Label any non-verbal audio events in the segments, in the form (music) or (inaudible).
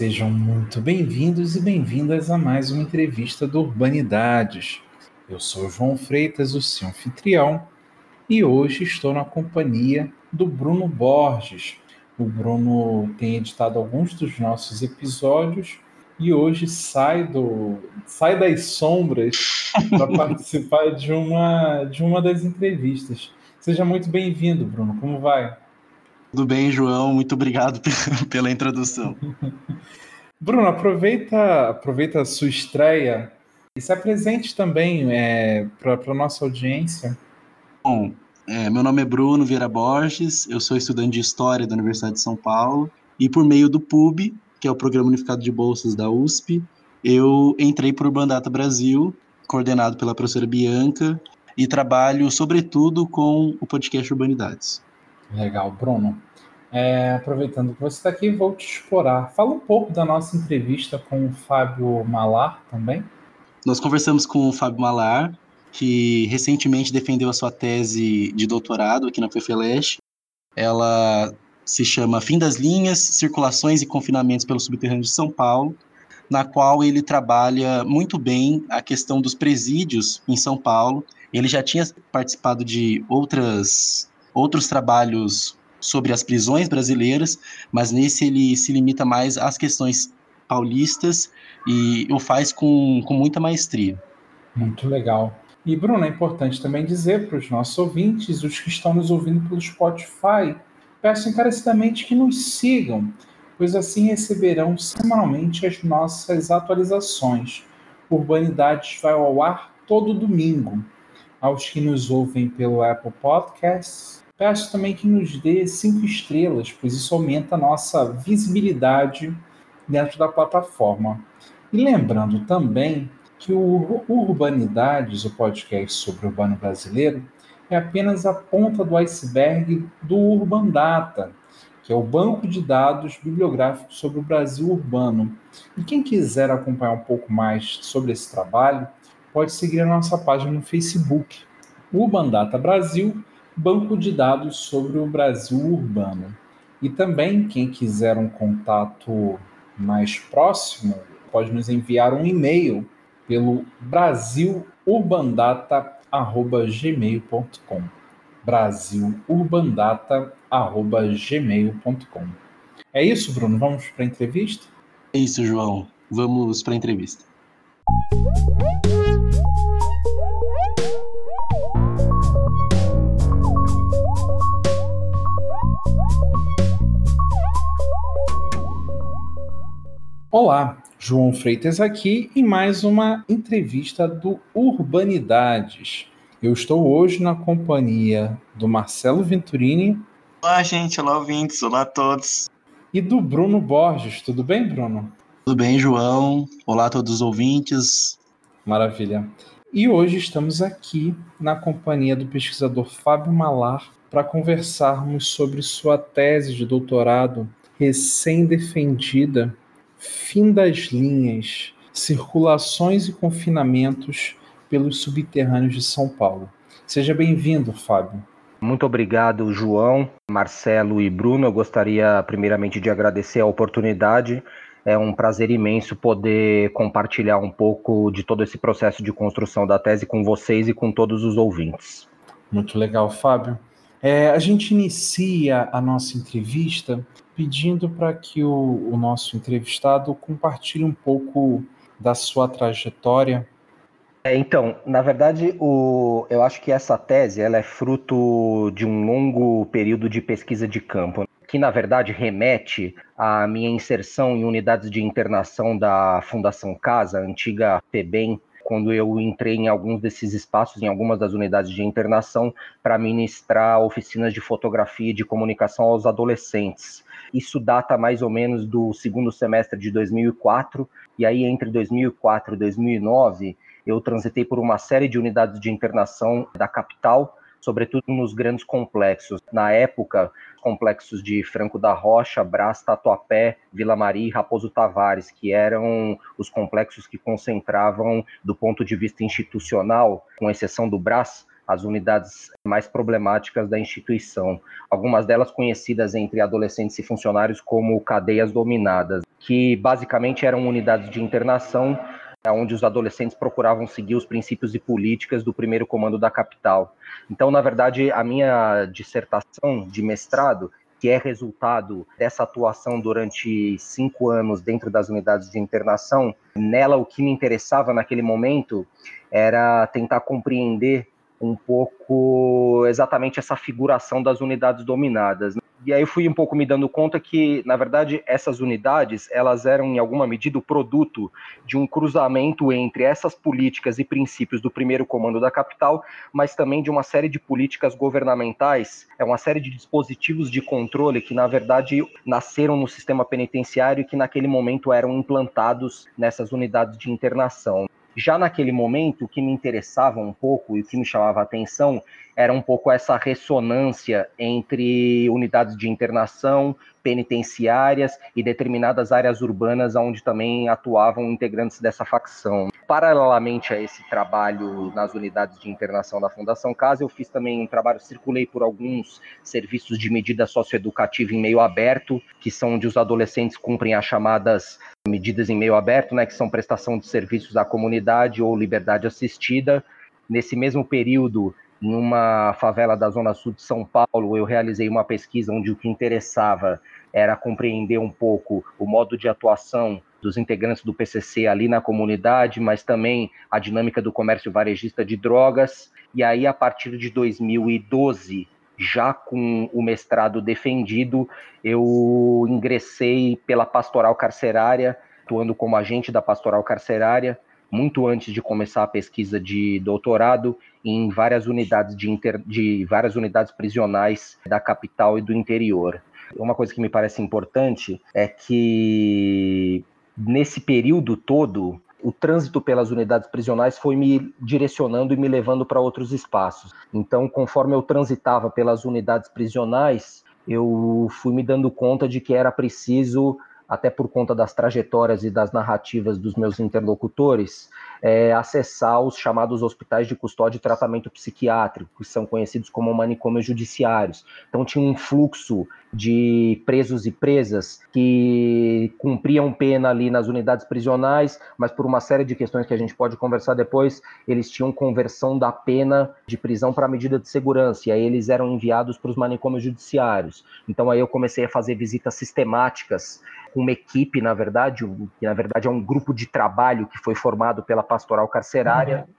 Sejam muito bem-vindos e bem-vindas a mais uma entrevista do Urbanidades. Eu sou João Freitas, o seu anfitrião, e hoje estou na companhia do Bruno Borges. O Bruno tem editado alguns dos nossos episódios e hoje sai do sai das sombras (laughs) para participar de uma de uma das entrevistas. Seja muito bem-vindo, Bruno. Como vai? Tudo bem, João? Muito obrigado (laughs) pela introdução. (laughs) Bruno, aproveita, aproveita a sua estreia e se apresente também é, para a nossa audiência. Bom, é, meu nome é Bruno Vieira Borges, eu sou estudante de História da Universidade de São Paulo e por meio do PUB, que é o Programa Unificado de Bolsas da USP, eu entrei para o Bandata Brasil, coordenado pela professora Bianca, e trabalho sobretudo com o podcast Urbanidades. Legal, Bruno. É, aproveitando que você está aqui, vou te explorar. Fala um pouco da nossa entrevista com o Fábio Malar também. Nós conversamos com o Fábio Malar, que recentemente defendeu a sua tese de doutorado aqui na FEFELESH. Ela se chama Fim das Linhas, Circulações e Confinamentos pelo Subterrâneo de São Paulo, na qual ele trabalha muito bem a questão dos presídios em São Paulo. Ele já tinha participado de outras outros trabalhos sobre as prisões brasileiras, mas nesse ele se limita mais às questões paulistas e o faz com, com muita maestria. Muito legal. E, Bruno, é importante também dizer para os nossos ouvintes, os que estão nos ouvindo pelo Spotify, peço encarecidamente que nos sigam, pois assim receberão semanalmente as nossas atualizações. Urbanidades vai ao ar todo domingo. Aos que nos ouvem pelo Apple Podcasts, Peço também que nos dê cinco estrelas, pois isso aumenta a nossa visibilidade dentro da plataforma. E lembrando também que o Urbanidades, o podcast sobre o urbano brasileiro, é apenas a ponta do iceberg do Urban Data, que é o banco de dados bibliográficos sobre o Brasil urbano. E quem quiser acompanhar um pouco mais sobre esse trabalho, pode seguir a nossa página no Facebook, Urban Data Brasil, banco de dados sobre o Brasil urbano. E também, quem quiser um contato mais próximo, pode nos enviar um e-mail pelo brasilurbandata.gmail.com brasilurbandata.gmail.com É isso, Bruno? Vamos para a entrevista? É isso, João. Vamos para a entrevista. Olá, João Freitas aqui em mais uma entrevista do Urbanidades. Eu estou hoje na companhia do Marcelo Venturini. Olá, gente. Olá, ouvintes. Olá a todos. E do Bruno Borges. Tudo bem, Bruno? Tudo bem, João. Olá a todos os ouvintes. Maravilha. E hoje estamos aqui na companhia do pesquisador Fábio Malar para conversarmos sobre sua tese de doutorado recém-defendida fim das linhas, circulações e confinamentos pelos subterrâneos de São Paulo. Seja bem-vindo, Fábio. Muito obrigado, João, Marcelo e Bruno. Eu gostaria, primeiramente, de agradecer a oportunidade. É um prazer imenso poder compartilhar um pouco de todo esse processo de construção da tese com vocês e com todos os ouvintes. Muito legal, Fábio. É, a gente inicia a nossa entrevista pedindo para que o, o nosso entrevistado compartilhe um pouco da sua trajetória. É, então, na verdade, o, eu acho que essa tese ela é fruto de um longo período de pesquisa de campo, que na verdade remete à minha inserção em unidades de internação da Fundação Casa, antiga FEBEM, quando eu entrei em alguns desses espaços, em algumas das unidades de internação, para ministrar oficinas de fotografia e de comunicação aos adolescentes. Isso data mais ou menos do segundo semestre de 2004, e aí entre 2004 e 2009 eu transitei por uma série de unidades de internação da capital, sobretudo nos grandes complexos. Na época, complexos de Franco da Rocha, Brás, Tatuapé, Vila Maria e Raposo Tavares, que eram os complexos que concentravam, do ponto de vista institucional, com exceção do Brás, as unidades mais problemáticas da instituição. Algumas delas conhecidas entre adolescentes e funcionários como cadeias dominadas, que basicamente eram unidades de internação onde os adolescentes procuravam seguir os princípios e políticas do primeiro comando da capital. Então, na verdade, a minha dissertação de mestrado que é resultado dessa atuação durante cinco anos dentro das unidades de internação, nela o que me interessava naquele momento era tentar compreender um pouco exatamente essa figuração das unidades dominadas. E aí eu fui um pouco me dando conta que, na verdade, essas unidades, elas eram em alguma medida o produto de um cruzamento entre essas políticas e princípios do primeiro comando da capital, mas também de uma série de políticas governamentais, é uma série de dispositivos de controle que, na verdade, nasceram no sistema penitenciário e que naquele momento eram implantados nessas unidades de internação. Já naquele momento, o que me interessava um pouco e o que me chamava a atenção era um pouco essa ressonância entre unidades de internação, penitenciárias e determinadas áreas urbanas onde também atuavam integrantes dessa facção. Paralelamente a esse trabalho nas unidades de internação da Fundação Casa, eu fiz também um trabalho, circulei por alguns serviços de medida socioeducativa em meio aberto, que são onde os adolescentes cumprem as chamadas medidas em meio aberto, né, que são prestação de serviços à comunidade ou liberdade assistida. Nesse mesmo período, em uma favela da Zona Sul de São Paulo, eu realizei uma pesquisa onde o que interessava era compreender um pouco o modo de atuação dos integrantes do PCC ali na comunidade, mas também a dinâmica do comércio varejista de drogas. E aí, a partir de 2012, já com o mestrado defendido, eu ingressei pela pastoral carcerária, atuando como agente da pastoral carcerária, muito antes de começar a pesquisa de doutorado, em várias unidades de, inter... de várias unidades prisionais da capital e do interior. Uma coisa que me parece importante é que nesse período todo o trânsito pelas unidades prisionais foi me direcionando e me levando para outros espaços. Então, conforme eu transitava pelas unidades prisionais, eu fui me dando conta de que era preciso, até por conta das trajetórias e das narrativas dos meus interlocutores, é, acessar os chamados hospitais de custódia e tratamento psiquiátrico, que são conhecidos como manicômios judiciários. Então tinha um fluxo de presos e presas que cumpriam pena ali nas unidades prisionais, mas por uma série de questões que a gente pode conversar depois, eles tinham conversão da pena de prisão para medida de segurança, e aí eles eram enviados para os manicômios judiciários. Então aí eu comecei a fazer visitas sistemáticas com uma equipe, na verdade, que na verdade é um grupo de trabalho que foi formado pela pastoral carcerária, uhum.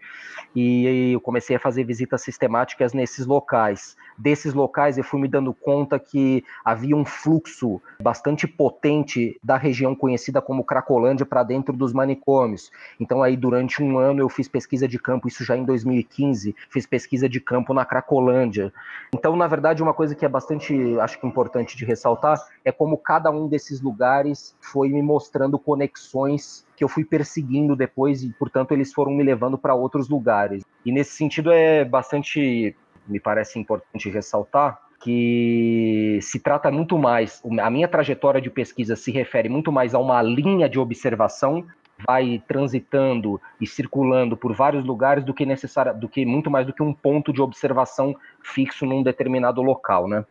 e eu comecei a fazer visitas sistemáticas nesses locais. Desses locais eu fui me dando conta que havia um fluxo bastante potente da região conhecida como Cracolândia para dentro dos manicômios. Então aí durante um ano eu fiz pesquisa de campo, isso já em 2015, fiz pesquisa de campo na Cracolândia. Então, na verdade, uma coisa que é bastante, acho que importante de ressaltar é como cada um desses lugares foi me mostrando conexões que eu fui perseguindo depois e, portanto, eles foram me levando para outros lugares. E nesse sentido é bastante, me parece importante ressaltar que se trata muito mais, a minha trajetória de pesquisa se refere muito mais a uma linha de observação vai transitando e circulando por vários lugares do que necessário, do que muito mais do que um ponto de observação fixo num determinado local, né?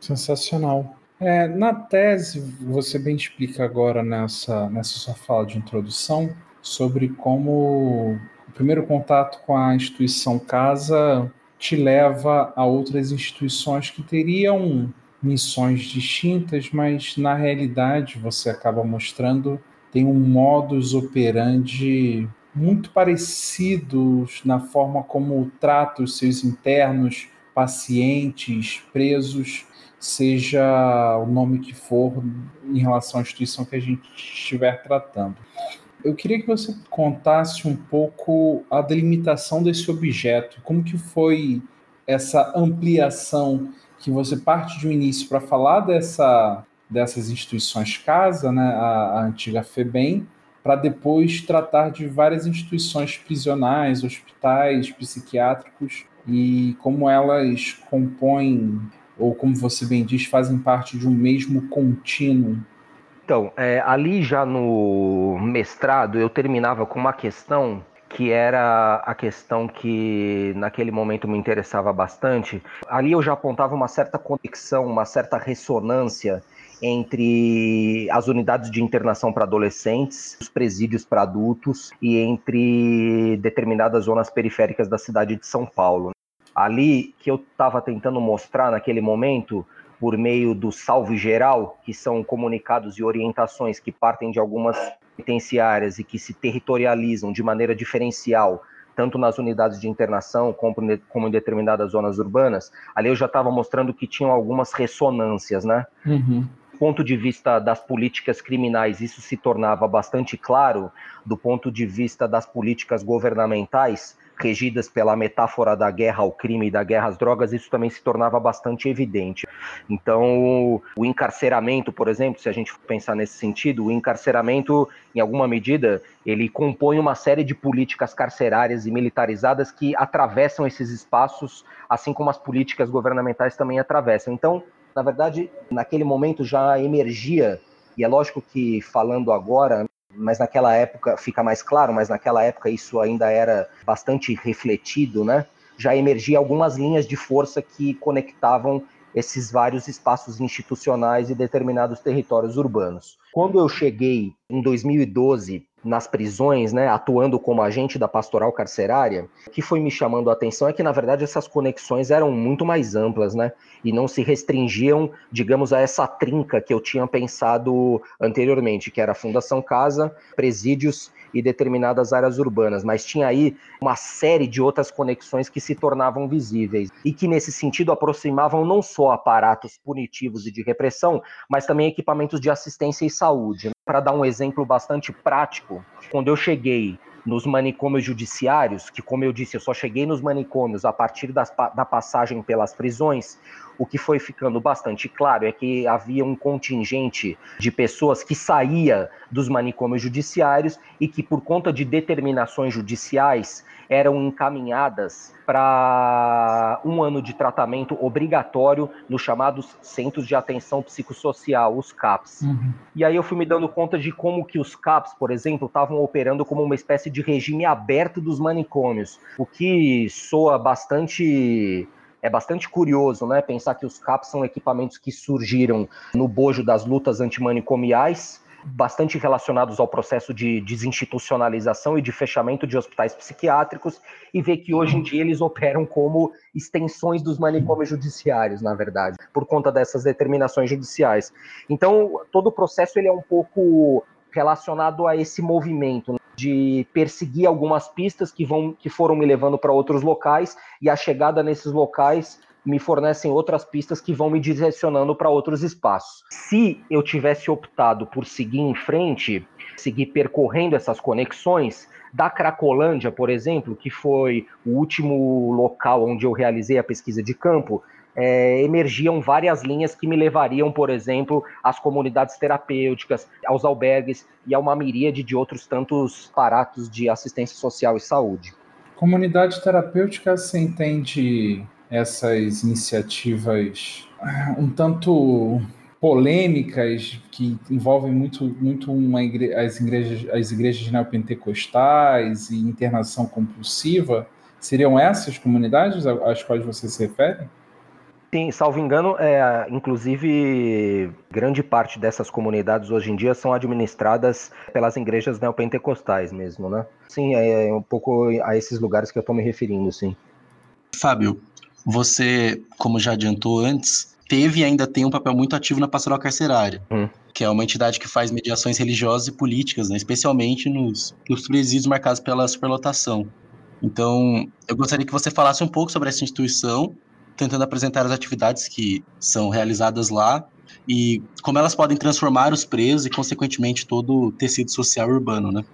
Sensacional. É, na tese, você bem explica agora nessa, nessa sua fala de introdução sobre como o primeiro contato com a instituição casa te leva a outras instituições que teriam missões distintas, mas na realidade você acaba mostrando tem um modus operandi muito parecidos na forma como trata os seus internos, pacientes, presos seja o nome que for em relação à instituição que a gente estiver tratando. Eu queria que você contasse um pouco a delimitação desse objeto, como que foi essa ampliação que você parte de um início para falar dessa, dessas instituições casa, né, a, a antiga FEBEM, para depois tratar de várias instituições prisionais, hospitais, psiquiátricos e como elas compõem ou como você bem diz, fazem parte de um mesmo contínuo? Então, é, ali já no mestrado eu terminava com uma questão que era a questão que naquele momento me interessava bastante. Ali eu já apontava uma certa conexão, uma certa ressonância entre as unidades de internação para adolescentes, os presídios para adultos e entre determinadas zonas periféricas da cidade de São Paulo. Ali que eu estava tentando mostrar naquele momento, por meio do salve geral, que são comunicados e orientações que partem de algumas penitenciárias e que se territorializam de maneira diferencial, tanto nas unidades de internação como, em determinadas zonas urbanas, ali eu já estava mostrando que tinham algumas ressonâncias, né? Uhum. Do ponto de vista das políticas criminais, isso se tornava bastante claro, do ponto de vista das políticas governamentais, regidas pela metáfora da guerra ao crime e da guerra às drogas, isso também se tornava bastante evidente. Então, o encarceramento, por exemplo, se a gente pensar nesse sentido, o encarceramento, em alguma medida, ele compõe uma série de políticas carcerárias e militarizadas que atravessam esses espaços, assim como as políticas governamentais também atravessam. Então, na verdade, naquele momento já emergia, e é lógico que falando agora, mas naquela época fica mais claro, mas naquela época isso ainda era bastante refletido, né? Já emergia algumas linhas de força que conectavam esses vários espaços institucionais e determinados territórios urbanos. Quando eu cheguei em 2012 nas prisões, né, atuando como agente da pastoral carcerária, o que foi me chamando a atenção é que, na verdade, essas conexões eram muito mais amplas, né, e não se restringiam, digamos, a essa trinca que eu tinha pensado anteriormente, que era Fundação Casa, presídios e determinadas áreas urbanas, mas tinha aí uma série de outras conexões que se tornavam visíveis e que, nesse sentido, aproximavam não só aparatos punitivos e de repressão, mas também equipamentos de assistência e saúde. Para dar um exemplo bastante prático, quando eu cheguei nos manicômios judiciários, que, como eu disse, eu só cheguei nos manicômios a partir das, da passagem pelas prisões, o que foi ficando bastante claro é que havia um contingente de pessoas que saía dos manicômios judiciários e que, por conta de determinações judiciais, eram encaminhadas para um ano de tratamento obrigatório nos chamados Centros de Atenção Psicossocial, os CAPs. Uhum. E aí eu fui me dando conta de como que os CAPs, por exemplo, estavam operando como uma espécie de regime aberto dos manicômios, o que soa bastante é bastante curioso, né? Pensar que os CAPs são equipamentos que surgiram no bojo das lutas antimanicomiais, bastante relacionados ao processo de desinstitucionalização e de fechamento de hospitais psiquiátricos, e ver que hoje em dia eles operam como extensões dos manicômios judiciários, na verdade, por conta dessas determinações judiciais. Então, todo o processo ele é um pouco relacionado a esse movimento de perseguir algumas pistas que vão que foram me levando para outros locais e a chegada nesses locais me fornecem outras pistas que vão me direcionando para outros espaços. Se eu tivesse optado por seguir em frente, seguir percorrendo essas conexões, da Cracolândia, por exemplo, que foi o último local onde eu realizei a pesquisa de campo, é, emergiam várias linhas que me levariam, por exemplo, às comunidades terapêuticas, aos albergues e a uma miríade de outros tantos aparatos de assistência social e saúde. Comunidade terapêutica se entende essas iniciativas ah, um tanto polêmicas que envolvem muito, muito igre as, igrejas, as igrejas neopentecostais e internação compulsiva, seriam essas comunidades às quais você se refere? Sim, salvo engano, é, inclusive grande parte dessas comunidades hoje em dia são administradas pelas igrejas neopentecostais mesmo, né? Sim, é, é um pouco a esses lugares que eu estou me referindo, sim. Fábio, você, como já adiantou antes, teve e ainda tem um papel muito ativo na pastoral carcerária, hum. que é uma entidade que faz mediações religiosas e políticas, né, especialmente nos, nos presídios marcados pela superlotação. Então, eu gostaria que você falasse um pouco sobre essa instituição tentando apresentar as atividades que são realizadas lá e como elas podem transformar os presos e, consequentemente, todo o tecido social urbano, né?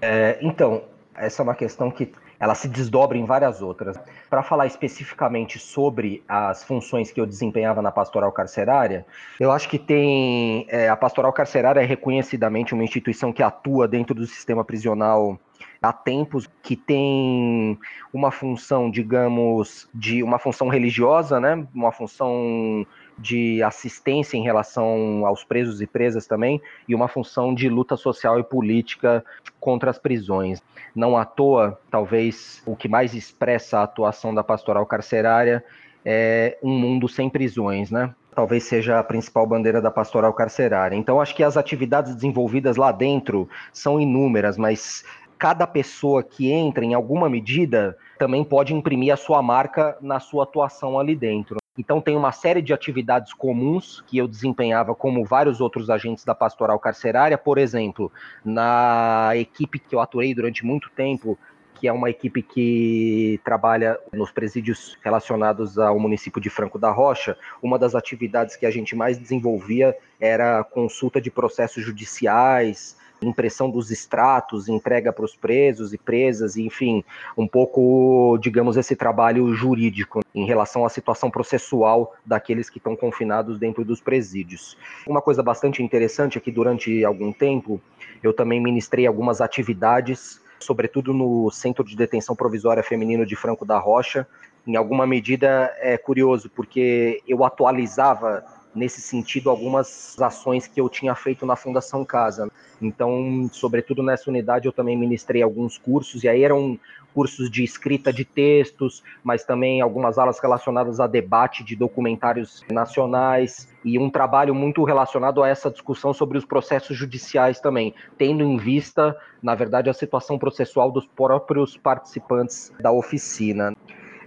É, então, essa é uma questão que ela se desdobra em várias outras. Para falar especificamente sobre as funções que eu desempenhava na pastoral carcerária, eu acho que tem. É, a pastoral carcerária é reconhecidamente uma instituição que atua dentro do sistema prisional há tempos que tem uma função, digamos, de uma função religiosa, né? Uma função de assistência em relação aos presos e presas também, e uma função de luta social e política contra as prisões. Não à toa, talvez o que mais expressa a atuação da pastoral carcerária é um mundo sem prisões, né? Talvez seja a principal bandeira da pastoral carcerária. Então, acho que as atividades desenvolvidas lá dentro são inúmeras, mas cada pessoa que entra, em alguma medida, também pode imprimir a sua marca na sua atuação ali dentro. Então, tem uma série de atividades comuns que eu desempenhava como vários outros agentes da pastoral carcerária. Por exemplo, na equipe que eu atuei durante muito tempo, que é uma equipe que trabalha nos presídios relacionados ao município de Franco da Rocha, uma das atividades que a gente mais desenvolvia era consulta de processos judiciais, impressão dos extratos, entrega para os presos e presas, enfim, um pouco, digamos, esse trabalho jurídico em relação à situação processual daqueles que estão confinados dentro dos presídios. Uma coisa bastante interessante é que durante algum tempo eu também ministrei algumas atividades sobretudo no Centro de Detenção Provisória Feminino de Franco da Rocha. Em alguma medida é curioso, porque eu atualizava nesse sentido algumas ações que eu tinha feito na Fundação Casa. Então, sobretudo nessa unidade, eu também ministrei alguns cursos, e aí eram cursos de escrita de textos, mas também algumas aulas relacionadas a debate de documentários nacionais e um trabalho muito relacionado a essa discussão sobre os processos judiciais também, tendo em vista, na verdade, a situação processual dos próprios participantes da oficina.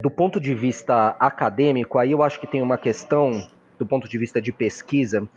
Do ponto de vista acadêmico, aí eu acho que tem uma questão do ponto de vista de pesquisa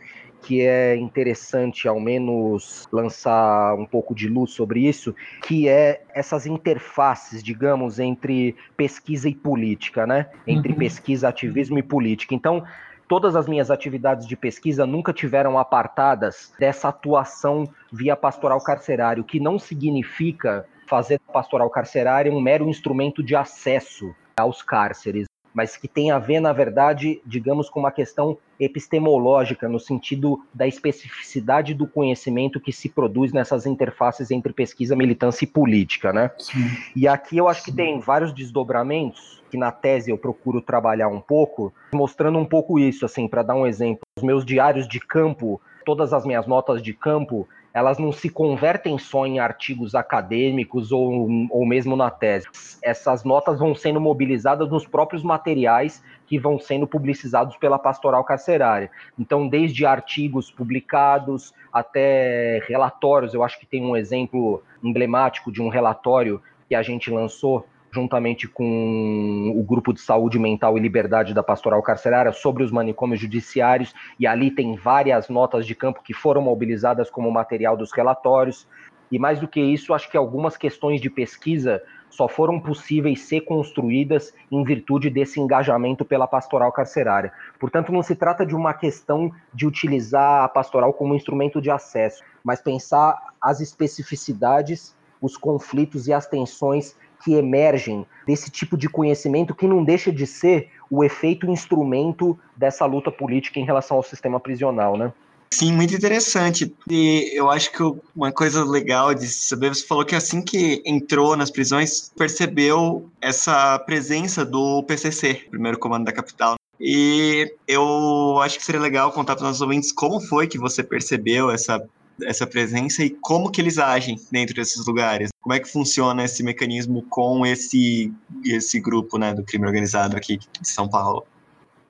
que é interessante, ao menos, lançar um pouco de luz sobre isso, que é essas interfaces, digamos, entre pesquisa e política, né? Entre uhum. pesquisa, ativismo e política. Então, todas as minhas atividades de pesquisa nunca tiveram apartadas dessa atuação via pastoral carcerário, que não significa fazer pastoral carcerária um mero instrumento de acesso aos cárceres mas que tem a ver, na verdade, digamos, com uma questão epistemológica, no sentido da especificidade do conhecimento que se produz nessas interfaces entre pesquisa, militância e política, né? Sim. E aqui eu acho que tem vários desdobramentos que na tese eu procuro trabalhar um pouco, mostrando um pouco isso, assim, para dar um exemplo. Os meus diários de campo, todas as minhas notas de campo, elas não se convertem só em artigos acadêmicos ou, ou mesmo na tese. Essas notas vão sendo mobilizadas nos próprios materiais que vão sendo publicizados pela pastoral carcerária. Então, desde artigos publicados até relatórios, eu acho que tem um exemplo emblemático de um relatório que a gente lançou juntamente com o grupo de saúde mental e liberdade da pastoral carcerária sobre os manicômios judiciários, e ali tem várias notas de campo que foram mobilizadas como material dos relatórios. E mais do que isso, acho que algumas questões de pesquisa só foram possíveis ser construídas em virtude desse engajamento pela pastoral carcerária. Portanto, não se trata de uma questão de utilizar a pastoral como instrumento de acesso, mas pensar as especificidades, os conflitos e as tensões que emergem desse tipo de conhecimento que não deixa de ser o efeito instrumento dessa luta política em relação ao sistema prisional, né? Sim, muito interessante. E eu acho que uma coisa legal de saber, você falou que assim que entrou nas prisões, percebeu essa presença do PCC, primeiro comando da capital. E eu acho que seria legal contar para os nossos ouvintes como foi que você percebeu essa essa presença e como que eles agem dentro desses lugares. Como é que funciona esse mecanismo com esse, esse grupo né, do crime organizado aqui de São Paulo?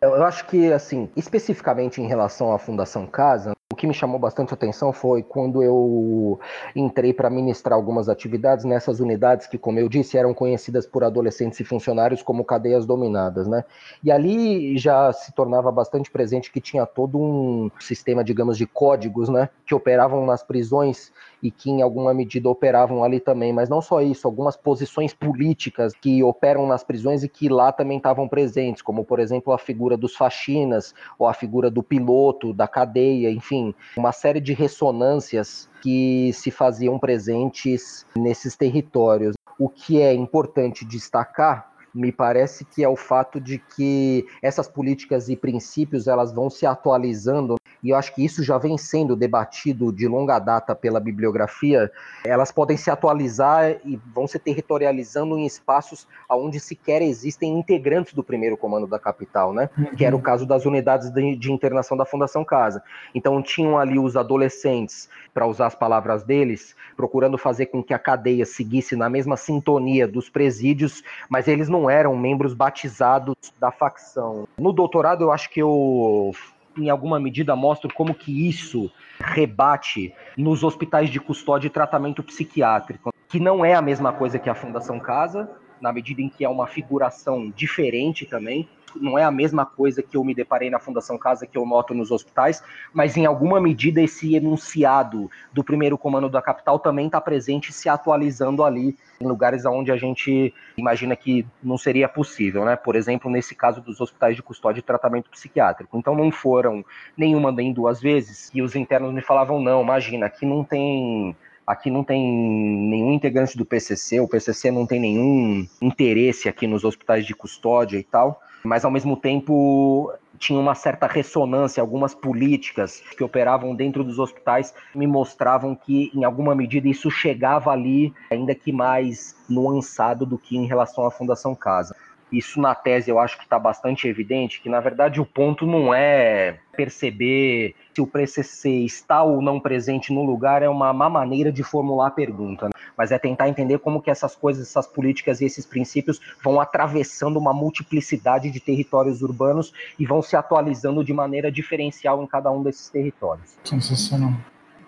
Eu acho que, assim, especificamente em relação à Fundação Casa, o que me chamou bastante atenção foi quando eu entrei para ministrar algumas atividades nessas unidades que, como eu disse, eram conhecidas por adolescentes e funcionários como cadeias dominadas, né? E ali já se tornava bastante presente que tinha todo um sistema, digamos, de códigos, né, que operavam nas prisões e que em alguma medida operavam ali também, mas não só isso, algumas posições políticas que operam nas prisões e que lá também estavam presentes, como por exemplo a figura dos faxinas ou a figura do piloto da cadeia, enfim, uma série de ressonâncias que se faziam presentes nesses territórios. O que é importante destacar me parece que é o fato de que essas políticas e princípios elas vão se atualizando e eu acho que isso já vem sendo debatido de longa data pela bibliografia, elas podem se atualizar e vão se territorializando em espaços onde sequer existem integrantes do primeiro comando da capital, né? Uhum. Que era o caso das unidades de, de internação da Fundação Casa. Então tinham ali os adolescentes, para usar as palavras deles, procurando fazer com que a cadeia seguisse na mesma sintonia dos presídios, mas eles não eram membros batizados da facção. No doutorado eu acho que eu em alguma medida mostro como que isso rebate nos hospitais de custódia e tratamento psiquiátrico, que não é a mesma coisa que a Fundação Casa, na medida em que é uma figuração diferente também, não é a mesma coisa que eu me deparei na Fundação Casa que eu noto nos hospitais, mas em alguma medida esse enunciado do primeiro comando da capital também está presente se atualizando ali em lugares onde a gente imagina que não seria possível, né? Por exemplo, nesse caso dos hospitais de custódia e tratamento psiquiátrico. Então não foram nenhuma nem duas vezes e os internos me falavam não, imagina, aqui não tem aqui não tem nenhum integrante do PCC, o PCC não tem nenhum interesse aqui nos hospitais de custódia e tal mas ao mesmo tempo tinha uma certa ressonância, algumas políticas que operavam dentro dos hospitais me mostravam que, em alguma medida, isso chegava ali, ainda que mais nuançado do que em relação à Fundação Casa. Isso na tese eu acho que está bastante evidente, que na verdade o ponto não é perceber se o PCC está ou não presente no lugar, é uma má maneira de formular a pergunta, né? mas é tentar entender como que essas coisas, essas políticas e esses princípios vão atravessando uma multiplicidade de territórios urbanos e vão se atualizando de maneira diferencial em cada um desses territórios. Sensacional.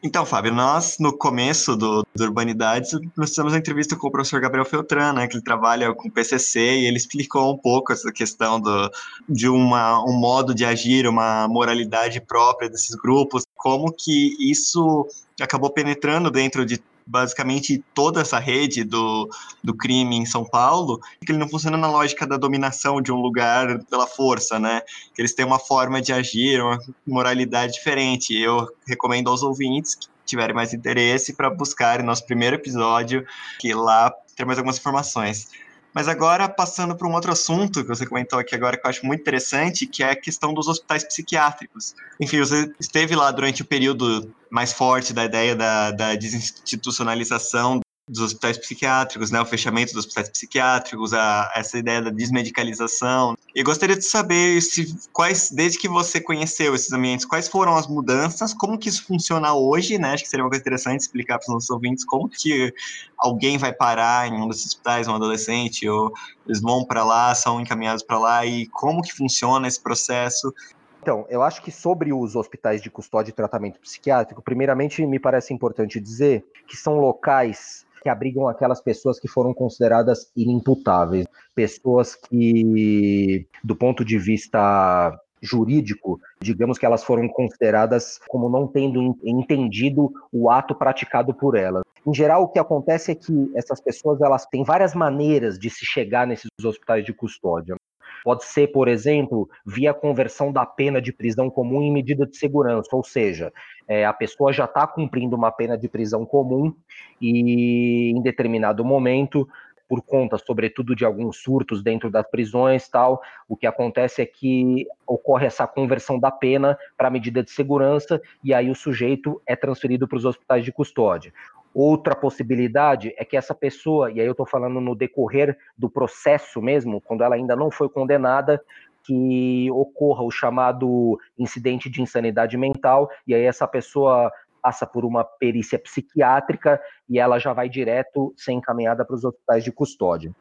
Então, Fábio, nós, no começo do, do Urbanidades, nós fizemos uma entrevista com o professor Gabriel Feltran, né, que ele trabalha com PCC, e ele explicou um pouco essa questão do, de uma, um modo de agir, uma moralidade própria desses grupos, como que isso acabou penetrando dentro de basicamente toda essa rede do, do crime em São Paulo, que ele não funciona na lógica da dominação de um lugar pela força, né? Que eles têm uma forma de agir, uma moralidade diferente. Eu recomendo aos ouvintes que tiverem mais interesse para buscarem nosso primeiro episódio, que lá tem mais algumas informações. Mas agora, passando para um outro assunto que você comentou aqui agora, que eu acho muito interessante, que é a questão dos hospitais psiquiátricos. Enfim, você esteve lá durante o período mais forte da ideia da, da desinstitucionalização dos hospitais psiquiátricos, né, o fechamento dos hospitais psiquiátricos, a, essa ideia da desmedicalização. E gostaria de saber se quais, desde que você conheceu esses ambientes, quais foram as mudanças, como que isso funciona hoje, né? Acho que seria uma coisa interessante explicar para os nossos ouvintes como que alguém vai parar em um desses hospitais, um adolescente, ou eles vão para lá, são encaminhados para lá e como que funciona esse processo. Então, eu acho que sobre os hospitais de custódia e tratamento psiquiátrico, primeiramente me parece importante dizer que são locais que abrigam aquelas pessoas que foram consideradas inimputáveis, pessoas que, do ponto de vista jurídico, digamos que elas foram consideradas como não tendo entendido o ato praticado por elas. Em geral, o que acontece é que essas pessoas elas têm várias maneiras de se chegar nesses hospitais de custódia. Pode ser, por exemplo, via conversão da pena de prisão comum em medida de segurança, ou seja, é, a pessoa já está cumprindo uma pena de prisão comum e em determinado momento por conta, sobretudo, de alguns surtos dentro das prisões, tal, o que acontece é que ocorre essa conversão da pena para medida de segurança e aí o sujeito é transferido para os hospitais de custódia. Outra possibilidade é que essa pessoa, e aí eu estou falando no decorrer do processo mesmo, quando ela ainda não foi condenada, que ocorra o chamado incidente de insanidade mental, e aí essa pessoa passa por uma perícia psiquiátrica e ela já vai direto ser encaminhada para os hospitais de custódia.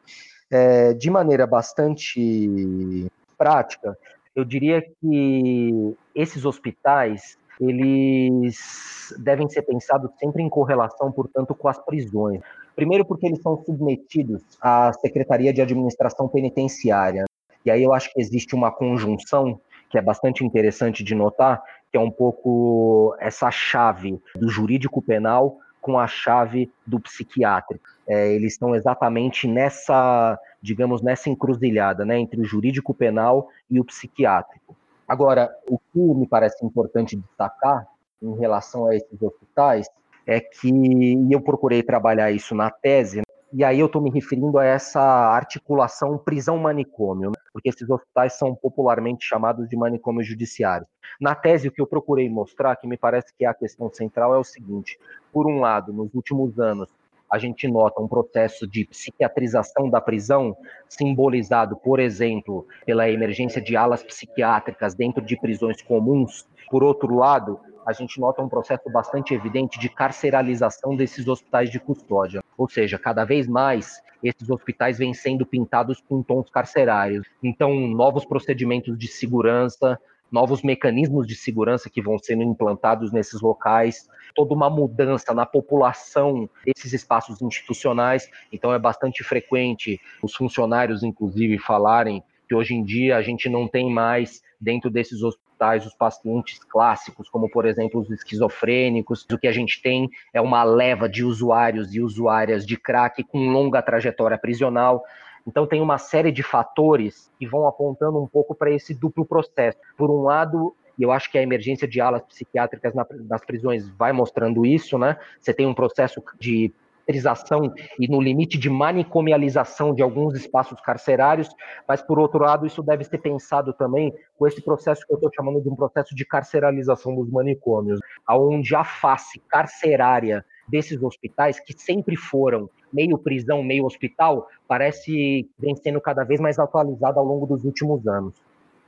É, de maneira bastante prática, eu diria que esses hospitais eles devem ser pensados sempre em correlação, portanto, com as prisões. Primeiro, porque eles são submetidos à Secretaria de Administração Penitenciária. E aí eu acho que existe uma conjunção que é bastante interessante de notar, que é um pouco essa chave do jurídico penal com a chave do psiquiátrico. É, eles estão exatamente nessa, digamos, nessa encruzilhada, né, entre o jurídico penal e o psiquiátrico. Agora, o que me parece importante destacar em relação a esses hospitais é que, e eu procurei trabalhar isso na tese, E aí eu estou me referindo a essa articulação prisão-manicômio, né? porque esses hospitais são popularmente chamados de manicômios judiciários. Na tese, o que eu procurei mostrar, que me parece que é a questão central, é o seguinte: por um lado, nos últimos anos, a gente nota um processo de psiquiatrização da prisão, simbolizado, por exemplo, pela emergência de alas psiquiátricas dentro de prisões comuns. Por outro lado, a gente nota um processo bastante evidente de carceralização desses hospitais de custódia. Ou seja, cada vez mais esses hospitais vêm sendo pintados com tons carcerários. Então, novos procedimentos de segurança, novos mecanismos de segurança que vão sendo implantados nesses locais, toda uma mudança na população desses espaços institucionais. Então, é bastante frequente os funcionários, inclusive, falarem que hoje em dia a gente não tem mais dentro desses hospitais os pacientes clássicos, como por exemplo os esquizofrênicos. O que a gente tem é uma leva de usuários e usuárias de crack com longa trajetória prisional. Então tem uma série de fatores que vão apontando um pouco para esse duplo processo. Por um lado, e eu acho que a emergência de alas psiquiátricas nas prisões vai mostrando isso, né? Você tem um processo de carcerização e no limite de manicomialização de alguns espaços carcerários, mas por outro lado isso deve ser pensado também com esse processo que eu estou chamando de um processo de carceralização dos manicômios, aonde a face carcerária desses hospitais que sempre foram meio prisão, meio hospital, parece vem sendo cada vez mais atualizada ao longo dos últimos anos.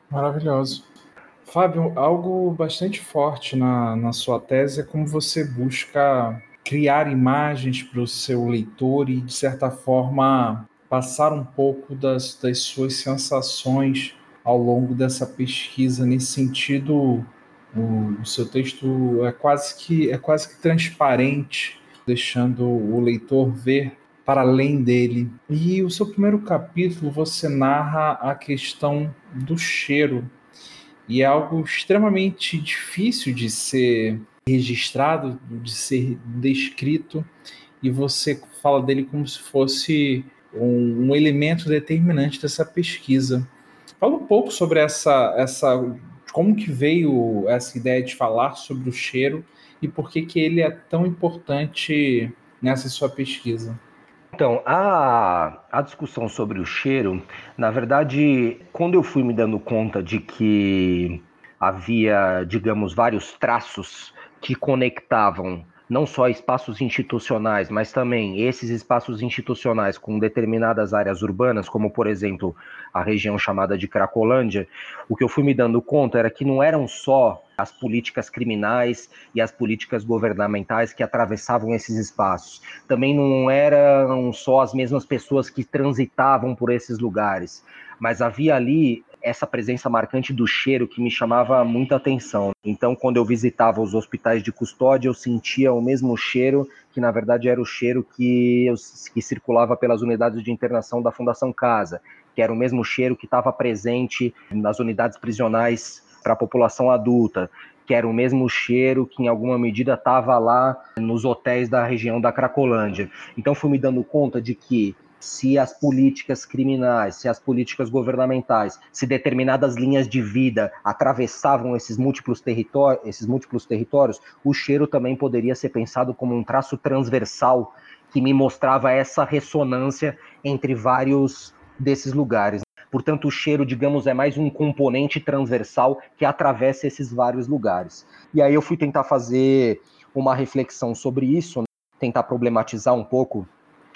Maravilhoso. Fábio, algo bastante forte na, na sua tese é como você busca criar imagens para o seu leitor e, de certa forma, passar um pouco das, das suas sensações ao longo dessa pesquisa. Nesse sentido, o, o, seu texto é quase que é quase que transparente, deixando o leitor ver para além dele. E o seu primeiro capítulo você narra a questão do cheiro. E é algo extremamente difícil de ser registrado, de ser descrito, e você fala dele como se fosse um, um elemento determinante dessa pesquisa. Fala um pouco sobre essa, essa, como que veio essa ideia de falar sobre o cheiro e por que que ele é tão importante nessa sua pesquisa. Então, a, a discussão sobre o cheiro, na verdade, quando eu fui me dando conta de que havia, digamos, vários traços que conectavam não só espaços institucionais, mas também esses espaços institucionais com determinadas áreas urbanas, como por exemplo a região chamada de Cracolândia, o que eu fui me dando conta era que não eram só as políticas criminais e as políticas governamentais que atravessavam esses espaços. Também não eram só as mesmas pessoas que transitavam por esses lugares, mas havia ali essa presença marcante do cheiro que me chamava muita atenção. Então, quando eu visitava os hospitais de custódia, eu sentia o mesmo cheiro, que na verdade era o cheiro que, eu, que circulava pelas unidades de internação da Fundação Casa, que era o mesmo cheiro que estava presente nas unidades prisionais para a população adulta, que era o mesmo cheiro que em alguma medida estava lá nos hotéis da região da Cracolândia. Então fui me dando conta de que se as políticas criminais, se as políticas governamentais, se determinadas linhas de vida atravessavam esses múltiplos, territórios, esses múltiplos territórios, o cheiro também poderia ser pensado como um traço transversal que me mostrava essa ressonância entre vários desses lugares. Portanto, o cheiro, digamos, é mais um componente transversal que atravessa esses vários lugares. E aí eu fui tentar fazer uma reflexão sobre isso, né? tentar problematizar um pouco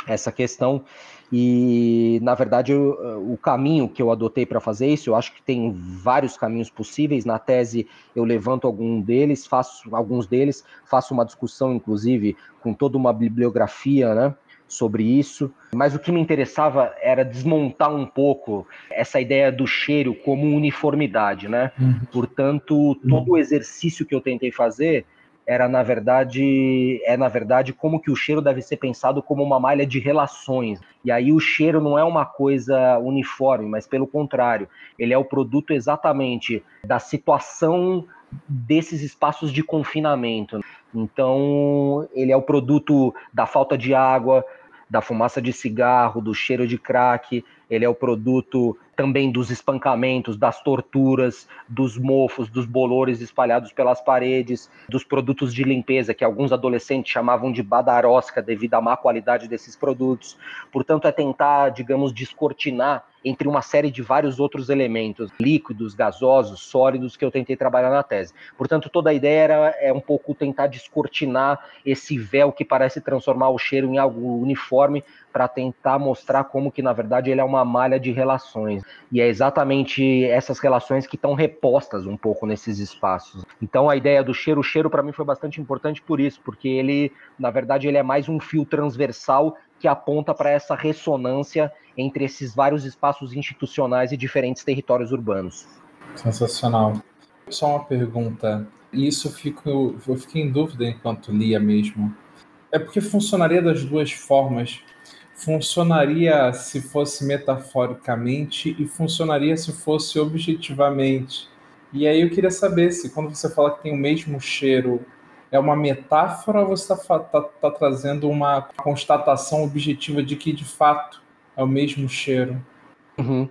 essa questão e, na verdade, eu, o caminho que eu adotei para fazer isso, eu acho que tem vários caminhos possíveis. Na tese, eu levanto algum deles, faço alguns deles, faço uma discussão, inclusive, com toda uma bibliografia, né? sobre isso, mas o que me interessava era desmontar um pouco essa ideia do cheiro como uniformidade, né? Uhum. Portanto, todo o exercício que eu tentei fazer era na verdade é na verdade como que o cheiro deve ser pensado como uma malha de relações. E aí o cheiro não é uma coisa uniforme, mas pelo contrário, ele é o produto exatamente da situação desses espaços de confinamento. Então, ele é o produto da falta de água, da fumaça de cigarro, do cheiro de crack, ele é o produto também dos espancamentos, das torturas, dos mofos, dos bolores espalhados pelas paredes, dos produtos de limpeza que alguns adolescentes chamavam de badarosca devido à má qualidade desses produtos. Portanto, é tentar, digamos, descortinar entre uma série de vários outros elementos, líquidos, gasosos, sólidos, que eu tentei trabalhar na tese. Portanto, toda a ideia era é um pouco tentar descortinar esse véu que parece transformar o cheiro em algo uniforme para tentar mostrar como que na verdade ele é uma malha de relações. E é exatamente essas relações que estão repostas um pouco nesses espaços. Então a ideia do cheiro, cheiro para mim foi bastante importante por isso, porque ele, na verdade, ele é mais um fio transversal que aponta para essa ressonância entre esses vários espaços institucionais e diferentes territórios urbanos. Sensacional. Só uma pergunta. Isso fico, eu fiquei em dúvida enquanto lia mesmo. É porque funcionaria das duas formas. Funcionaria se fosse metaforicamente e funcionaria se fosse objetivamente. E aí eu queria saber se quando você fala que tem o mesmo cheiro, é uma metáfora ou você está tá, tá trazendo uma constatação objetiva de que de fato é o mesmo cheiro? Uhum.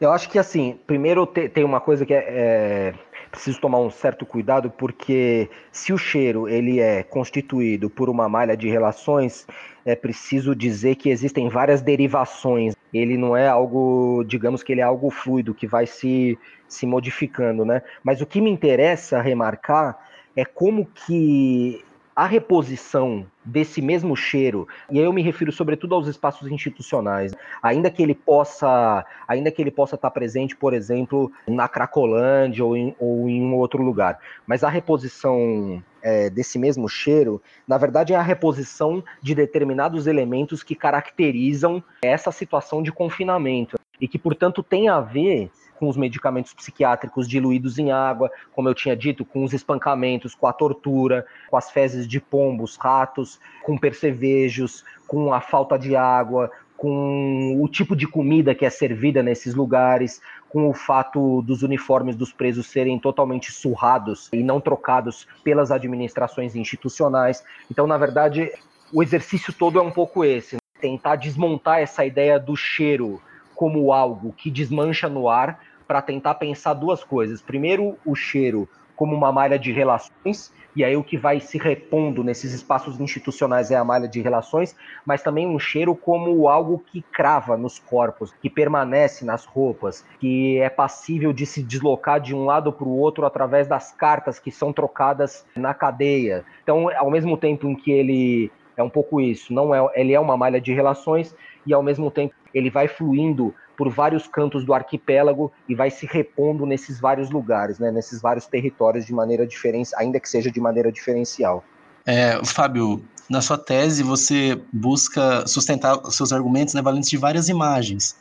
Eu acho que assim, primeiro tem uma coisa que é, é preciso tomar um certo cuidado porque se o cheiro ele é constituído por uma malha de relações, é preciso dizer que existem várias derivações. Ele não é algo, digamos que ele é algo fluido que vai se, se modificando, né? Mas o que me interessa remarcar é como que a reposição desse mesmo cheiro, e aí eu me refiro sobretudo aos espaços institucionais, ainda que ele possa, ainda que ele possa estar presente, por exemplo, na Cracolândia ou em, ou em um outro lugar, mas a reposição é, desse mesmo cheiro, na verdade é a reposição de determinados elementos que caracterizam essa situação de confinamento e que, portanto, tem a ver com os medicamentos psiquiátricos diluídos em água, como eu tinha dito, com os espancamentos, com a tortura, com as fezes de pombos, ratos, com percevejos, com a falta de água, com o tipo de comida que é servida nesses lugares, com o fato dos uniformes dos presos serem totalmente surrados e não trocados pelas administrações institucionais. Então, na verdade, o exercício todo é um pouco esse, né? tentar desmontar essa ideia do cheiro como algo que desmancha no ar para tentar pensar duas coisas. Primeiro, o cheiro como uma malha de relações, e aí o que vai se repondo nesses espaços institucionais é a malha de relações, mas também um cheiro como algo que crava nos corpos, que permanece nas roupas, que é passível de se deslocar de um lado para o outro através das cartas que são trocadas na cadeia. Então, ao mesmo tempo em que ele é um pouco isso, não é, ele é uma malha de relações e ao mesmo tempo ele vai fluindo por vários cantos do arquipélago e vai se repondo nesses vários lugares, né, nesses vários territórios de maneira diferente, ainda que seja de maneira diferencial. É, Fábio, na sua tese você busca sustentar seus argumentos né, valentes de várias imagens.